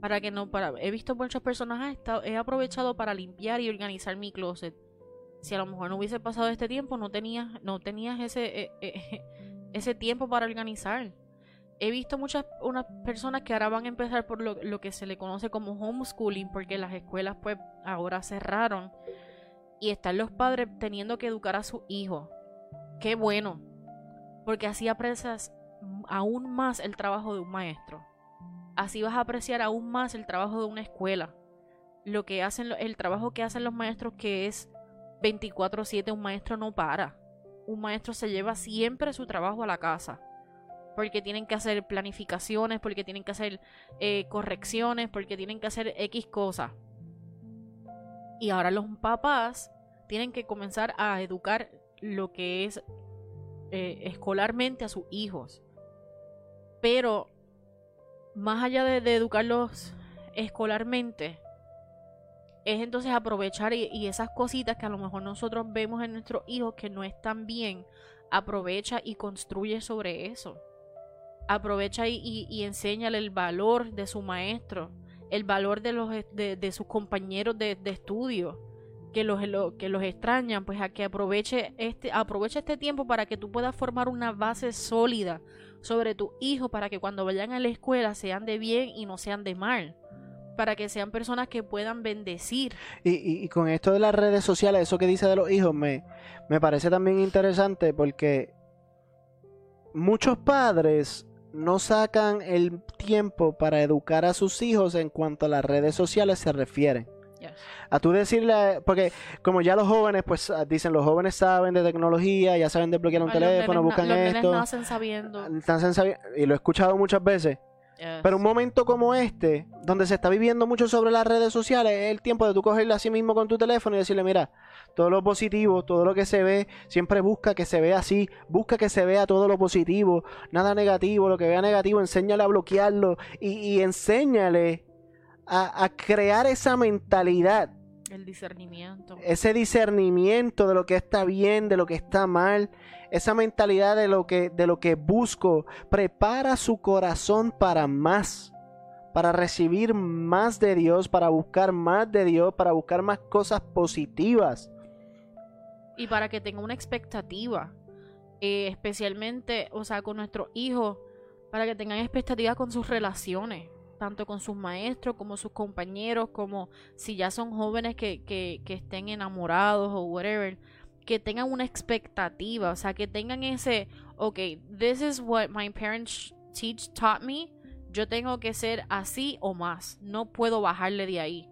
para que no para he visto muchas personas ah, he aprovechado para limpiar y organizar mi closet. Si a lo mejor no hubiese pasado este tiempo, no tenías no tenías ese eh, eh, ese tiempo para organizar. He visto muchas unas personas que ahora van a empezar por lo, lo que se le conoce como homeschooling, porque las escuelas pues ahora cerraron y están los padres teniendo que educar a sus hijos. Qué bueno, porque así aprecias aún más el trabajo de un maestro. Así vas a apreciar aún más el trabajo de una escuela. Lo que hacen, el trabajo que hacen los maestros que es 24/7, un maestro no para. Un maestro se lleva siempre su trabajo a la casa. Porque tienen que hacer planificaciones, porque tienen que hacer eh, correcciones, porque tienen que hacer X cosas. Y ahora los papás tienen que comenzar a educar lo que es eh, escolarmente a sus hijos. Pero más allá de, educarlos escolarmente, es entonces aprovechar y, esas cositas que a lo mejor nosotros vemos en nuestros hijos que no están bien, aprovecha y construye sobre eso. Aprovecha y, y, enséñale el valor de su maestro, el valor de, los, de, sus compañeros de, estudio que los, que los extrañan, pues a que aproveche este, aproveche este tiempo para que tú puedas formar una base sólida sobre tu hijo para que cuando vayan a la escuela sean de bien y no sean de mal. Para que sean personas que puedan bendecir. Y, y, con esto de las redes sociales, eso que dice de los hijos, me, me parece también interesante porque muchos padres no sacan el tiempo para educar a sus hijos en cuanto a las redes sociales se refieren. A tú decirle, porque como ya los jóvenes, pues ah, dicen, los jóvenes saben de tecnología, ya saben desbloquear un teléfono, buscan esto. Los nacen sabiendo. y lo he escuchado muchas veces. Pero un momento como este, donde se está viviendo mucho sobre las redes sociales, es el tiempo de tú cogerle a sí mismo con tu teléfono y decirle, mira, todo lo positivo, todo lo que se ve, siempre busca que se vea así, busca que se vea todo lo positivo, nada negativo, lo que vea negativo, enséñale a bloquearlo y, y enséñale a, crear esa mentalidad. El discernimiento. Ese discernimiento de lo que está bien, de lo que está mal. Esa mentalidad de lo que, de lo que busco. Prepara su corazón para más. Para recibir más de Dios, para buscar más de Dios, para buscar más cosas positivas. Y para que tenga una expectativa. Eh, especialmente, o sea, con nuestros hijos. Para que tengan expectativa con sus relaciones tanto con sus maestros como sus compañeros, como si ya son jóvenes que, que, que estén enamorados o whatever, que tengan una expectativa, o sea, que tengan ese, ok, this is what my parents teach, taught me, yo tengo que ser así o más, no puedo bajarle de ahí.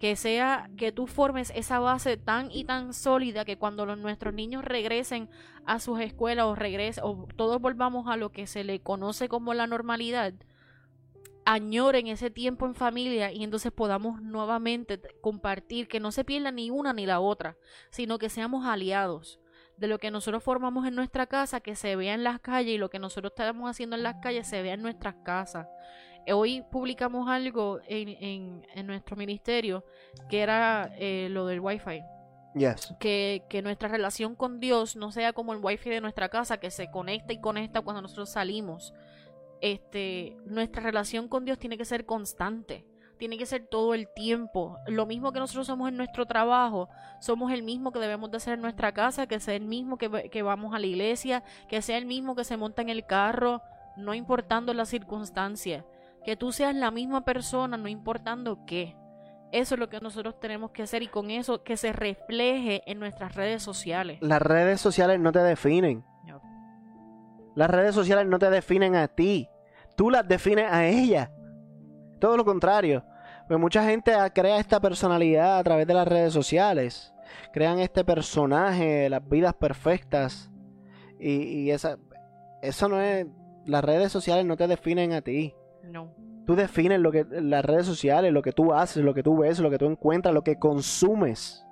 Que sea que tú formes esa base tan y tan sólida que cuando los, nuestros niños regresen a sus escuelas o regresen o todos volvamos a lo que se le conoce como la normalidad, añoren ese tiempo en familia y entonces podamos nuevamente compartir, que no se pierda ni una ni la otra, sino que seamos aliados de lo que nosotros formamos en nuestra casa, que se vea en las calles y lo que nosotros estamos haciendo en las calles se vea en nuestras casas. Hoy publicamos algo en, en, nuestro ministerio que era eh, lo del wifi. Yes. Que, que nuestra relación con Dios no sea como el wifi de nuestra casa, que se conecta y conecta cuando nosotros salimos este, nuestra relación con Dios tiene que ser constante tiene que ser todo el tiempo. Lo mismo que nosotros somos en nuestro trabajo, somos el mismo que debemos de hacer en nuestra casa, que sea el mismo que, que vamos a la iglesia, que sea el mismo que se monta en el carro, no importando la circunstancia. Que tú seas la misma persona, no importando qué. Eso es lo que nosotros tenemos que hacer y con eso que se refleje en nuestras redes sociales. Las redes sociales no te definen. Las redes sociales no te definen a ti. Tú las defines a ella. Todo lo contrario. Pues mucha gente crea esta personalidad a través de las redes sociales. Crean este personaje, las vidas perfectas. Y, esa, eso no es. Las redes sociales no te definen a ti. No. Tú defines lo que las redes sociales, lo que tú haces, lo que tú ves, lo que tú encuentras, lo que consumes.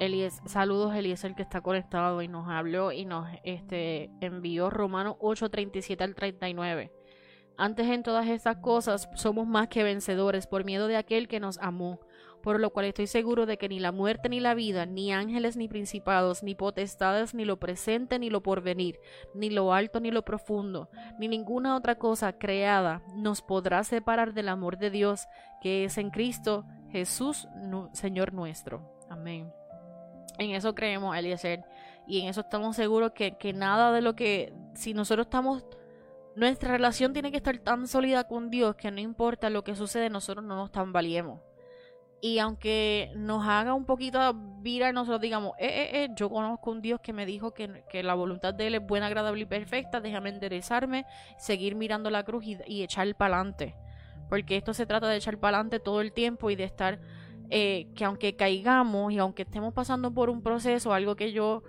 Elies, saludos Eliezer que está conectado y nos habló y nos este, envió Romanos 8:37 al 39. Antes en todas estas cosas somos más que vencedores por miedo de aquel que nos amó, por lo cual estoy seguro de que ni la muerte ni la vida, ni ángeles ni principados, ni potestades, ni lo presente ni lo porvenir, ni lo alto ni lo profundo, ni ninguna otra cosa creada nos podrá separar del amor de Dios que es en Cristo Jesús, Señor nuestro. Amén. En eso creemos, Eliezer, y en eso estamos seguros que, que nada de lo que, si nosotros estamos nuestra relación tiene que estar tan sólida con Dios que no importa lo que sucede, nosotros no nos tambaleemos. Y aunque nos haga un poquito virar, nosotros digamos, eh, eh, eh, yo conozco un Dios que me dijo que, la voluntad de Él es buena, agradable y perfecta, déjame enderezarme, seguir mirando la cruz y, y echar para adelante. Porque esto se trata de echar para adelante todo el tiempo y de estar, eh, que aunque caigamos y aunque estemos pasando por un proceso, algo que yo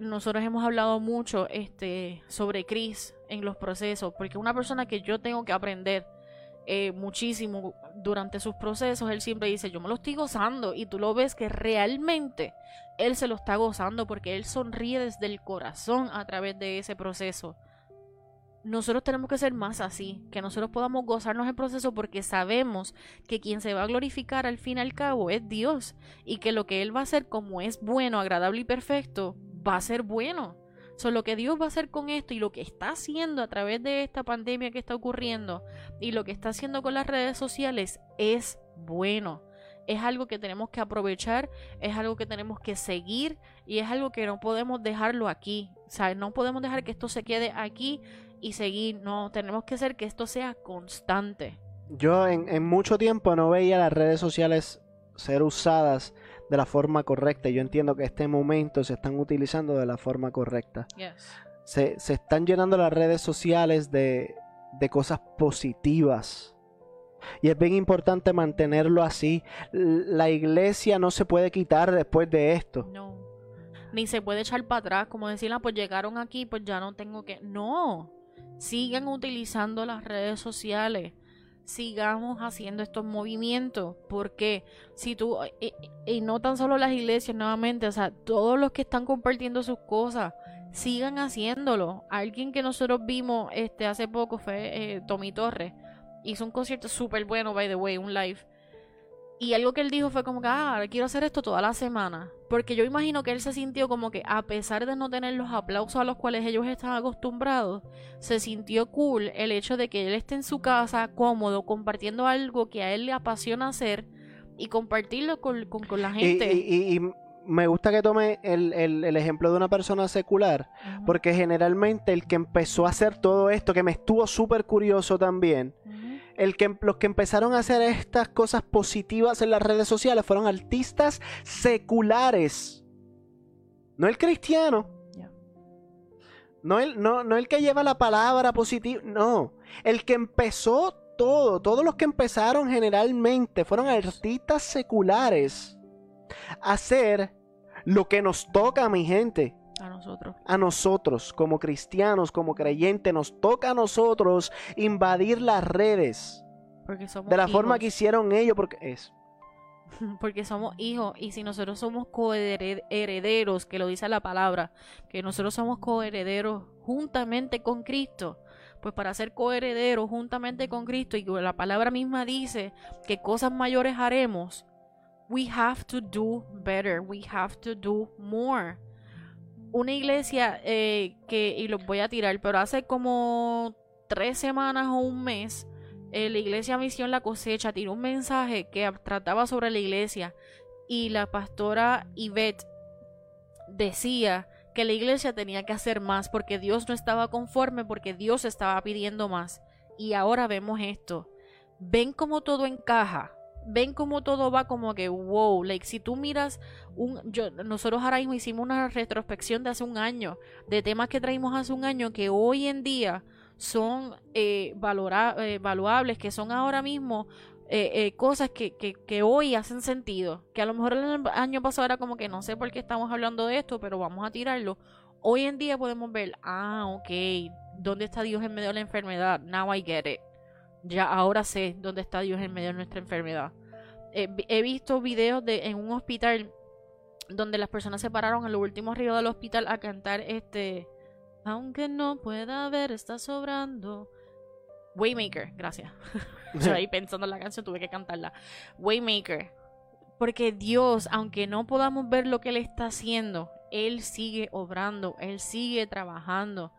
nosotros hemos hablado mucho este, sobre Chris en los procesos, porque una persona que yo tengo que aprender eh, muchísimo durante sus procesos, él siempre dice, yo me lo estoy gozando y tú lo ves que realmente él se lo está gozando porque él sonríe desde el corazón a través de ese proceso. Nosotros tenemos que ser más así, que nosotros podamos gozarnos el proceso porque sabemos que quien se va a glorificar al fin y al cabo es Dios y que lo que Él va a hacer como es bueno, agradable y perfecto, va a ser bueno. So, lo que Dios va a hacer con esto y lo que está haciendo a través de esta pandemia que está ocurriendo y lo que está haciendo con las redes sociales es bueno. Es algo que tenemos que aprovechar, es algo que tenemos que seguir y es algo que no podemos dejarlo aquí. O sea, no podemos dejar que esto se quede aquí y seguir. No, tenemos que hacer que esto sea constante. Yo en, en mucho tiempo no veía las redes sociales ser usadas de la forma correcta. Yo entiendo que este momento se están utilizando de la forma correcta. Se, están llenando las redes sociales de, de cosas positivas. Y es bien importante mantenerlo así. La iglesia no se puede quitar después de esto. No. Ni se puede echar para atrás, como decirla, pues llegaron aquí, pues ya no tengo que. No. Sigan utilizando las redes sociales sigamos haciendo estos movimientos, porque si tú, y, y, no tan solo las iglesias nuevamente, o sea, todos los que están compartiendo sus cosas, sigan haciéndolo. Alguien que nosotros vimos este hace poco fue eh, Tommy Torres, hizo un concierto súper bueno, by the way, un live y algo que él dijo fue como que, ah, quiero hacer esto toda la semana. Porque yo imagino que él se sintió como que, a pesar de no tener los aplausos a los cuales ellos están acostumbrados, se sintió cool el hecho de que él esté en su casa, cómodo, compartiendo algo que a él le apasiona hacer y compartirlo con, la gente. Y, me gusta que tome el, ejemplo de una persona secular, porque generalmente el que empezó a hacer todo esto, que me estuvo súper curioso también, el que, los que empezaron a hacer estas cosas positivas en las redes sociales fueron artistas seculares. No el cristiano. No, el, no, no el que lleva la palabra positiva. No. El que empezó todo. Todos los que empezaron generalmente fueron artistas seculares. A hacer lo que nos toca mi gente. A nosotros. A nosotros, como cristianos, como creyentes, nos toca a nosotros invadir las redes. Porque somos de la forma que hicieron ellos, porque es. Porque somos hijos y si nosotros somos coherederos, que lo dice la palabra, que nosotros somos coherederos juntamente con Cristo, pues para ser coherederos juntamente con Cristo y la palabra misma dice que cosas mayores haremos, we have to do better, we have to do more una iglesia eh, que, y los voy a tirar, pero hace como tres semanas o un mes, eh, la iglesia Misión La Cosecha tiró un mensaje que trataba sobre la iglesia y la pastora Yvette decía que la iglesia tenía que hacer más porque Dios no estaba conforme, porque Dios estaba pidiendo más. Y ahora vemos esto. Ven cómo todo encaja. Ven cómo todo va como que wow. Like, si tú miras un. Yo, nosotros ahora mismo hicimos una retrospección de hace un año. De temas que traímos hace un año que hoy en día son eh, eh valuables, que son ahora mismo eh, eh, cosas que, que, que, hoy hacen sentido. Que a lo mejor el año pasado era como que no sé por qué estamos hablando de esto, pero vamos a tirarlo. Hoy en día podemos ver, ah, ok, ¿dónde está Dios en medio de la enfermedad? Now I get it. Ya ahora sé dónde está Dios en medio de nuestra enfermedad. he visto videos de en un hospital donde las personas se pararon en los últimos ríos del hospital a cantar este aunque no pueda ver está sobrando Waymaker gracias Yo ahí pensando en la canción tuve que cantarla. Waymaker. Porque Dios, aunque no podamos ver lo que Él está haciendo, Él sigue obrando, Él sigue trabajando.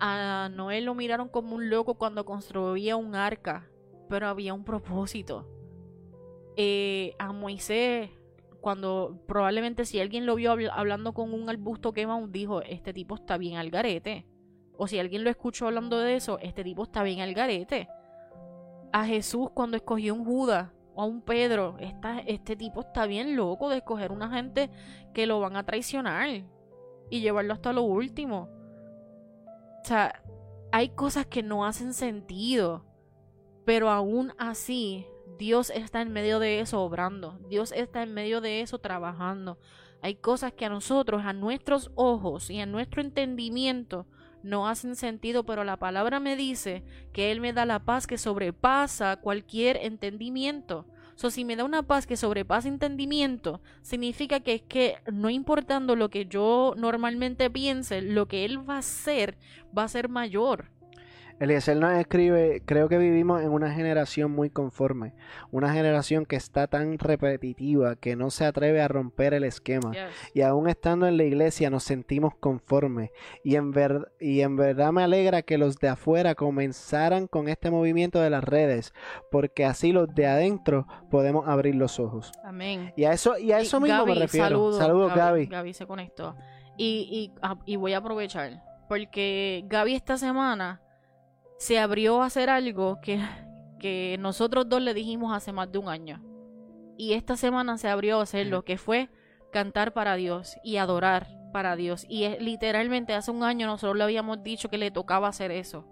A Noé lo miraron como un loco cuando construía un arca, pero había un propósito. Eh, a Moisés, cuando probablemente si alguien lo vio hablando con un arbusto quemado, dijo, este tipo está bien al garete. O si alguien lo escuchó hablando de eso, este tipo está bien al garete a Jesús cuando escogió un Judas o a un Pedro. este tipo está bien loco de escoger una gente que lo van a traicionar y llevarlo hasta lo último. O sea, hay cosas que no hacen sentido, pero aún así Dios está en medio de eso obrando. Dios está en medio de eso trabajando. Hay cosas que a nosotros, a nuestros ojos y a nuestro entendimiento, no hacen sentido, pero la palabra me dice que Él me da la paz que sobrepasa cualquier entendimiento. So, si me da una paz que sobrepasa entendimiento, significa que es que no importando lo que yo normalmente piense, lo que Él va a hacer va a ser mayor. Eliezer nos escribe, creo que vivimos en una generación muy conforme, una generación que está tan repetitiva que no se atreve a romper el esquema. Y aún estando en la iglesia nos sentimos conformes. Y en, ver y en verdad me alegra que los de afuera comenzaran con este movimiento de las redes, porque así los de adentro podemos abrir los ojos. Amén. Y a eso, y a eso mismo me refiero. Saludos, Gaby. Gaby se conectó. Y, y, ah, y voy a aprovechar, porque Gaby esta semana se abrió a hacer algo que, que nosotros dos le dijimos hace más de un año. Y esta semana se abrió a hacer lo que fue cantar para Dios y adorar para Dios. Y literalmente hace un año nosotros le habíamos dicho que le tocaba hacer eso.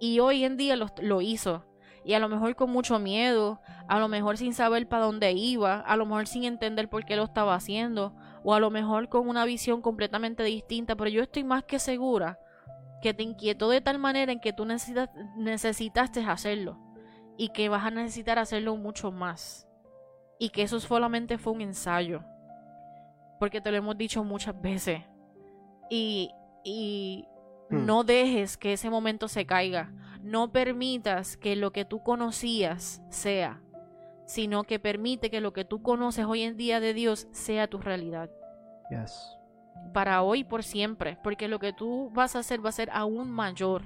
Y hoy en día lo, lo hizo. Y a lo mejor con mucho miedo, a lo mejor sin saber para dónde iba, a lo mejor sin entender por qué lo estaba haciendo, o a lo mejor con una visión completamente distinta. Pero yo estoy más que segura que te inquietó de tal manera en que tú necesitas, necesitaste hacerlo y que vas a necesitar hacerlo mucho más. Y que eso solamente fue un ensayo porque te lo hemos dicho muchas veces. Y, y hmm. no dejes que ese momento se caiga. No permitas que lo que tú conocías sea sino que permite que lo que tú conoces hoy en día de Dios sea tu realidad. Yes para hoy y por siempre, porque lo que tú vas a hacer va a ser aún mayor,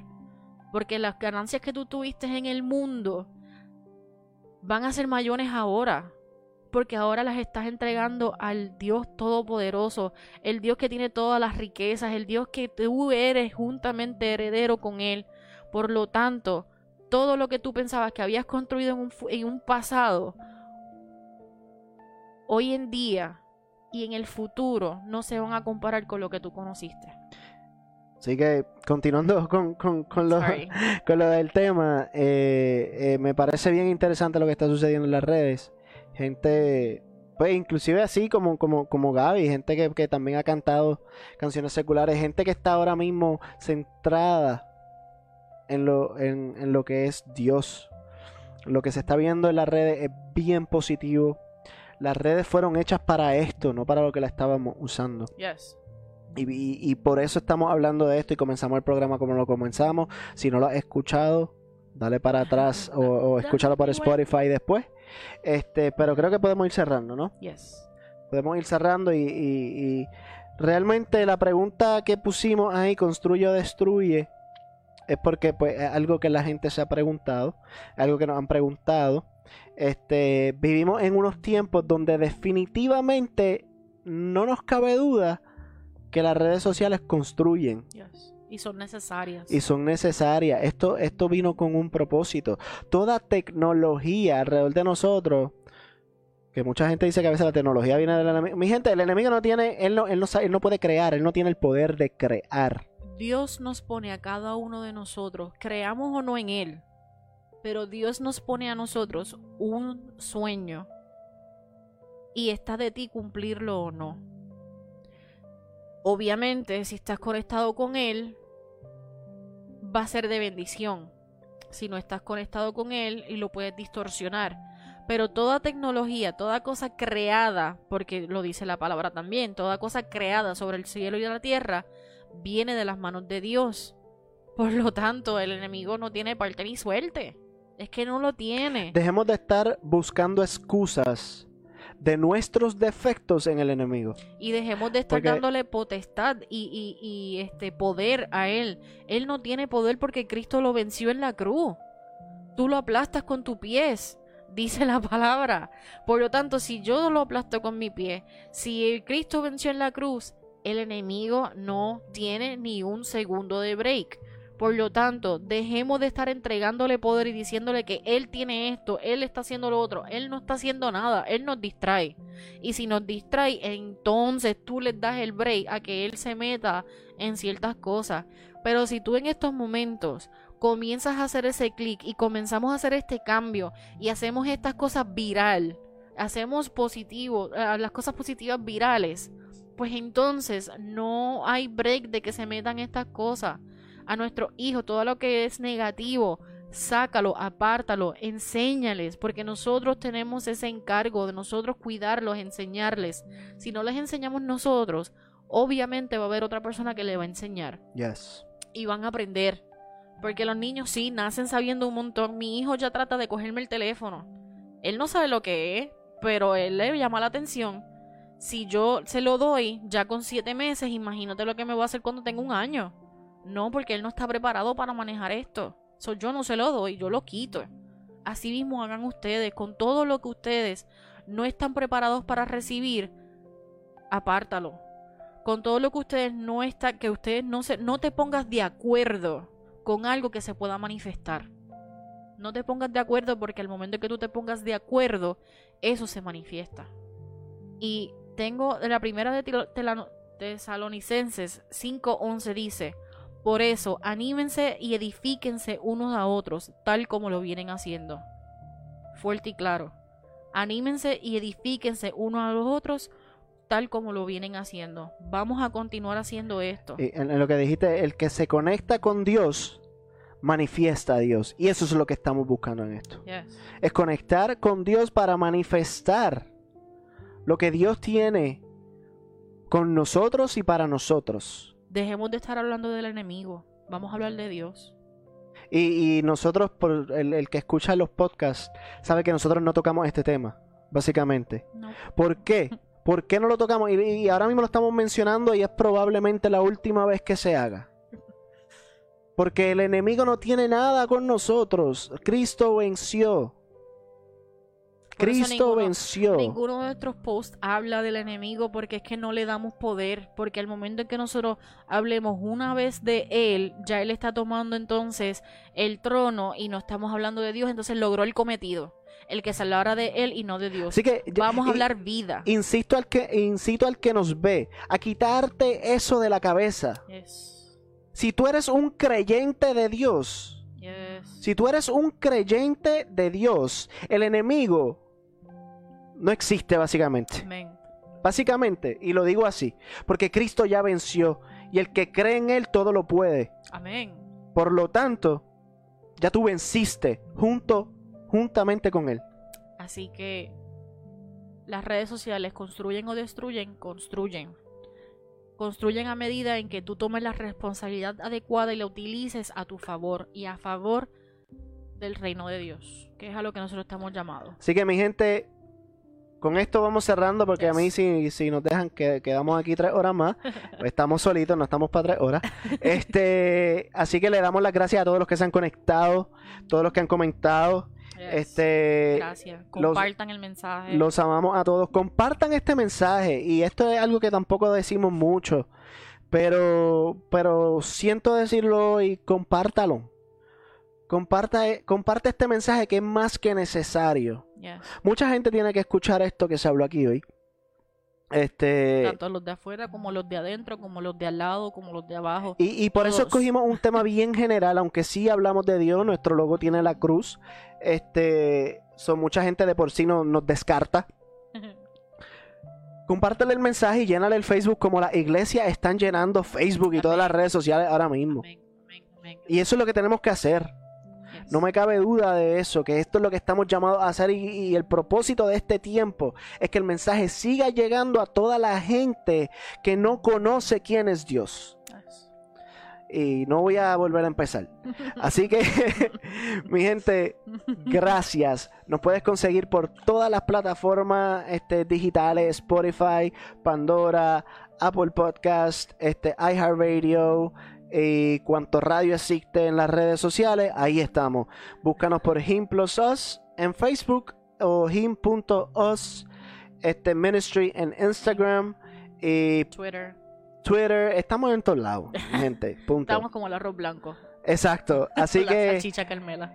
porque las ganancias que tú tuviste en el mundo van a ser mayores ahora, porque ahora las estás entregando al Dios Todopoderoso, el Dios que tiene todas las riquezas, el Dios que tú eres juntamente heredero con Él. Por lo tanto, todo lo que tú pensabas que habías construido en un, en un pasado, hoy en día y en el futuro no se van a comparar con lo que tú conociste. Así que continuando con, con, con, lo, con lo, del tema, eh, eh, me parece bien interesante lo que está sucediendo en las redes. Gente, pues inclusive así como, como, como Gaby, gente que, que también ha cantado canciones seculares, gente que está ahora mismo centrada en lo, en, en lo que es Dios. Lo que se está viendo en las redes es bien positivo las redes fueron hechas para esto, no para lo que la estábamos usando. Y, por eso estamos hablando de esto y comenzamos el programa como lo comenzamos. Si no lo has escuchado, dale para atrás o, escúchalo por Spotify después. Este, pero creo que podemos ir cerrando, ¿no? Yes. Podemos ir cerrando y, realmente la pregunta que pusimos ahí, construye o destruye, es porque pues es algo que la gente se ha preguntado, algo que nos han preguntado. Este, vivimos en unos tiempos donde definitivamente no nos cabe duda que las redes sociales construyen Yes. Y son necesarias. y son necesarias. Esto, esto vino con un propósito. Toda tecnología alrededor de nosotros, que mucha gente dice que a veces la tecnología viene del enemigo. Mi gente, el enemigo no tiene, él no, él no, sabe- él no puede crear, él no tiene el poder de crear. Dios nos pone a cada uno de nosotros, creamos o no en Él, pero Dios nos pone a nosotros un sueño y está de ti cumplirlo o no. Obviamente, si estás conectado con Él, va a ser de bendición. Si no estás conectado con Él y lo puedes distorsionar. Pero toda tecnología, toda cosa creada, porque lo dice la palabra también, toda cosa creada sobre el cielo y la tierra, viene de las manos de Dios. Por lo tanto, el enemigo no tiene parte ni suerte. Es que no lo tiene. Dejemos de estar buscando excusas de nuestros defectos en el enemigo. Y dejemos de estar Porque- dándole potestad y, y- y, este poder a él. Él no tiene poder porque Cristo lo venció en la cruz. Tú lo aplastas con tu pies, dice la palabra. Por lo tanto, si yo lo aplasto con mi pie, si Cristo venció en la cruz, el enemigo no tiene ni un segundo de break. Por lo tanto, dejemos de estar entregándole poder y diciéndole que él tiene esto, él está haciendo lo otro, él no está haciendo nada, él nos distrae. Y si nos distrae, entonces tú le das el break a que él se meta en ciertas cosas. Pero si tú en estos momentos comienzas a hacer ese clic y comenzamos a hacer este cambio y hacemos estas cosas viral, hacemos positivo, eh, las cosas positivas virales, pues entonces no hay break de que se metan estas cosas. A nuestros hijos, todo lo que es negativo, sácalo, apártalo, enséñales, porque nosotros tenemos ese encargo de nosotros cuidarlos, enseñarles. Si no les enseñamos nosotros, obviamente va a haber otra persona que le va a enseñar Yes. y van a aprender. Porque los niños sí nacen sabiendo un montón. Mi hijo ya trata de cogerme el teléfono. Él no sabe lo que es, pero él le llama la atención. Si yo se lo doy ya con siete meses, imagínate lo que me va a hacer cuando tenga un año. No, porque él no está preparado para manejar esto. So, yo no se lo doy, yo lo quito. Así mismo hagan ustedes con todo lo que ustedes no están preparados para recibir, apártalo. Con todo lo que ustedes no están, que ustedes no se, no te pongas de acuerdo con algo que se pueda manifestar. No te pongas de acuerdo porque al momento que tú te pongas de acuerdo, eso se manifiesta. Y tengo la primera de Tesalonicenses 5:11 dice, por eso anímense y edifíquense unos a otros, tal como lo vienen haciendo. Fuerte y claro. Anímense y edifíquense unos a los otros, tal como lo vienen haciendo. Vamos a continuar haciendo esto. Y en, lo que dijiste, el que se conecta con Dios manifiesta a Dios. Y eso es lo que estamos buscando en esto. Yes. Es conectar con Dios para manifestar lo que Dios tiene con nosotros y para nosotros. Dejemos de estar hablando del enemigo. Vamos a hablar de Dios. Y, y nosotros, por el, el que escucha los podcasts, sabe que nosotros no tocamos este tema, básicamente. No. ¿Por qué? ¿Por qué no lo tocamos? Y, y ahora mismo lo estamos mencionando y es probablemente la última vez que se haga. Porque el enemigo no tiene nada con nosotros. Cristo venció. Cristo ninguno- venció. Ninguno de nuestros posts habla del enemigo porque es que no le damos poder. Porque al momento en que nosotros hablemos una vez de él, ya él está tomando entonces el trono y no estamos hablando de Dios, entonces logró el cometido. El que se hablara de él y no de Dios. Así que Vamos a hablar vida. Insisto al que incito al que nos ve a quitarte eso de la cabeza. Yes. Si tú eres un creyente de Dios, Yes. si tú eres un creyente de Dios, el enemigo no existe básicamente. Amén. Básicamente, y lo digo así, porque Cristo ya venció y el que cree en él todo lo puede. Amén. Por lo tanto, ya tú venciste junto juntamente con él. Así que las redes sociales construyen o destruyen, construyen. Construyen a medida en que tú tomes la responsabilidad adecuada y la utilices a tu favor y a favor del reino de Dios, que es a lo que nosotros estamos llamados. Así que mi gente, con esto vamos cerrando porque a mí si, si nos dejan que quedamos aquí tres horas más, pues estamos solitos, no estamos para tres horas. Este, así que le damos las gracias a todos los que se han conectado, todos los que han comentado. Yes. Este, Gracias. los- Compartan el mensaje. los amamos a todos. Compartan este mensaje y esto es algo que tampoco decimos mucho, pero pero siento decirlo hoy, compártalo. Comparta, comparte este mensaje que es más que necesario. Yes. Mucha gente tiene que escuchar esto que se habló aquí hoy. Este Tanto los de afuera como los de adentro, como los de al lado, como los de abajo. y, y por eso escogimos un tema bien general, aunque sí hablamos de Dios, nuestro logo tiene la cruz. Este, son mucha gente de por sí no- nos descarta. Compártele el mensaje y llénale el Facebook como las iglesias están llenando Facebook y todas las redes sociales ahora mismo. Amén, amén, amén. Y eso es lo que tenemos que hacer. No me cabe duda de eso, que esto es lo que estamos llamados a hacer y, y el propósito de este tiempo es que el mensaje siga llegando a toda la gente que no conoce quién es Dios. Y no voy a volver a empezar. Así que, mi gente, gracias. Nos puedes conseguir por todas las plataformas este, digitales, Spotify, Pandora, Apple Podcast, este, iHeartRadio y cuanto radio existe en las redes sociales, ahí estamos. Búscanos por Him Plus Us en Facebook o Him.us este, Ministry en Instagram y Twitter. Twitter. Estamos en todos lados, gente. Punto. Estamos como el arroz blanco. Exacto. Así la que... salchicha Carmela.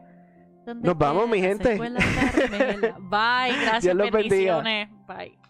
¿Dónde Nos vamos, mi gente. Bye, gracias, bendiciones. Bye.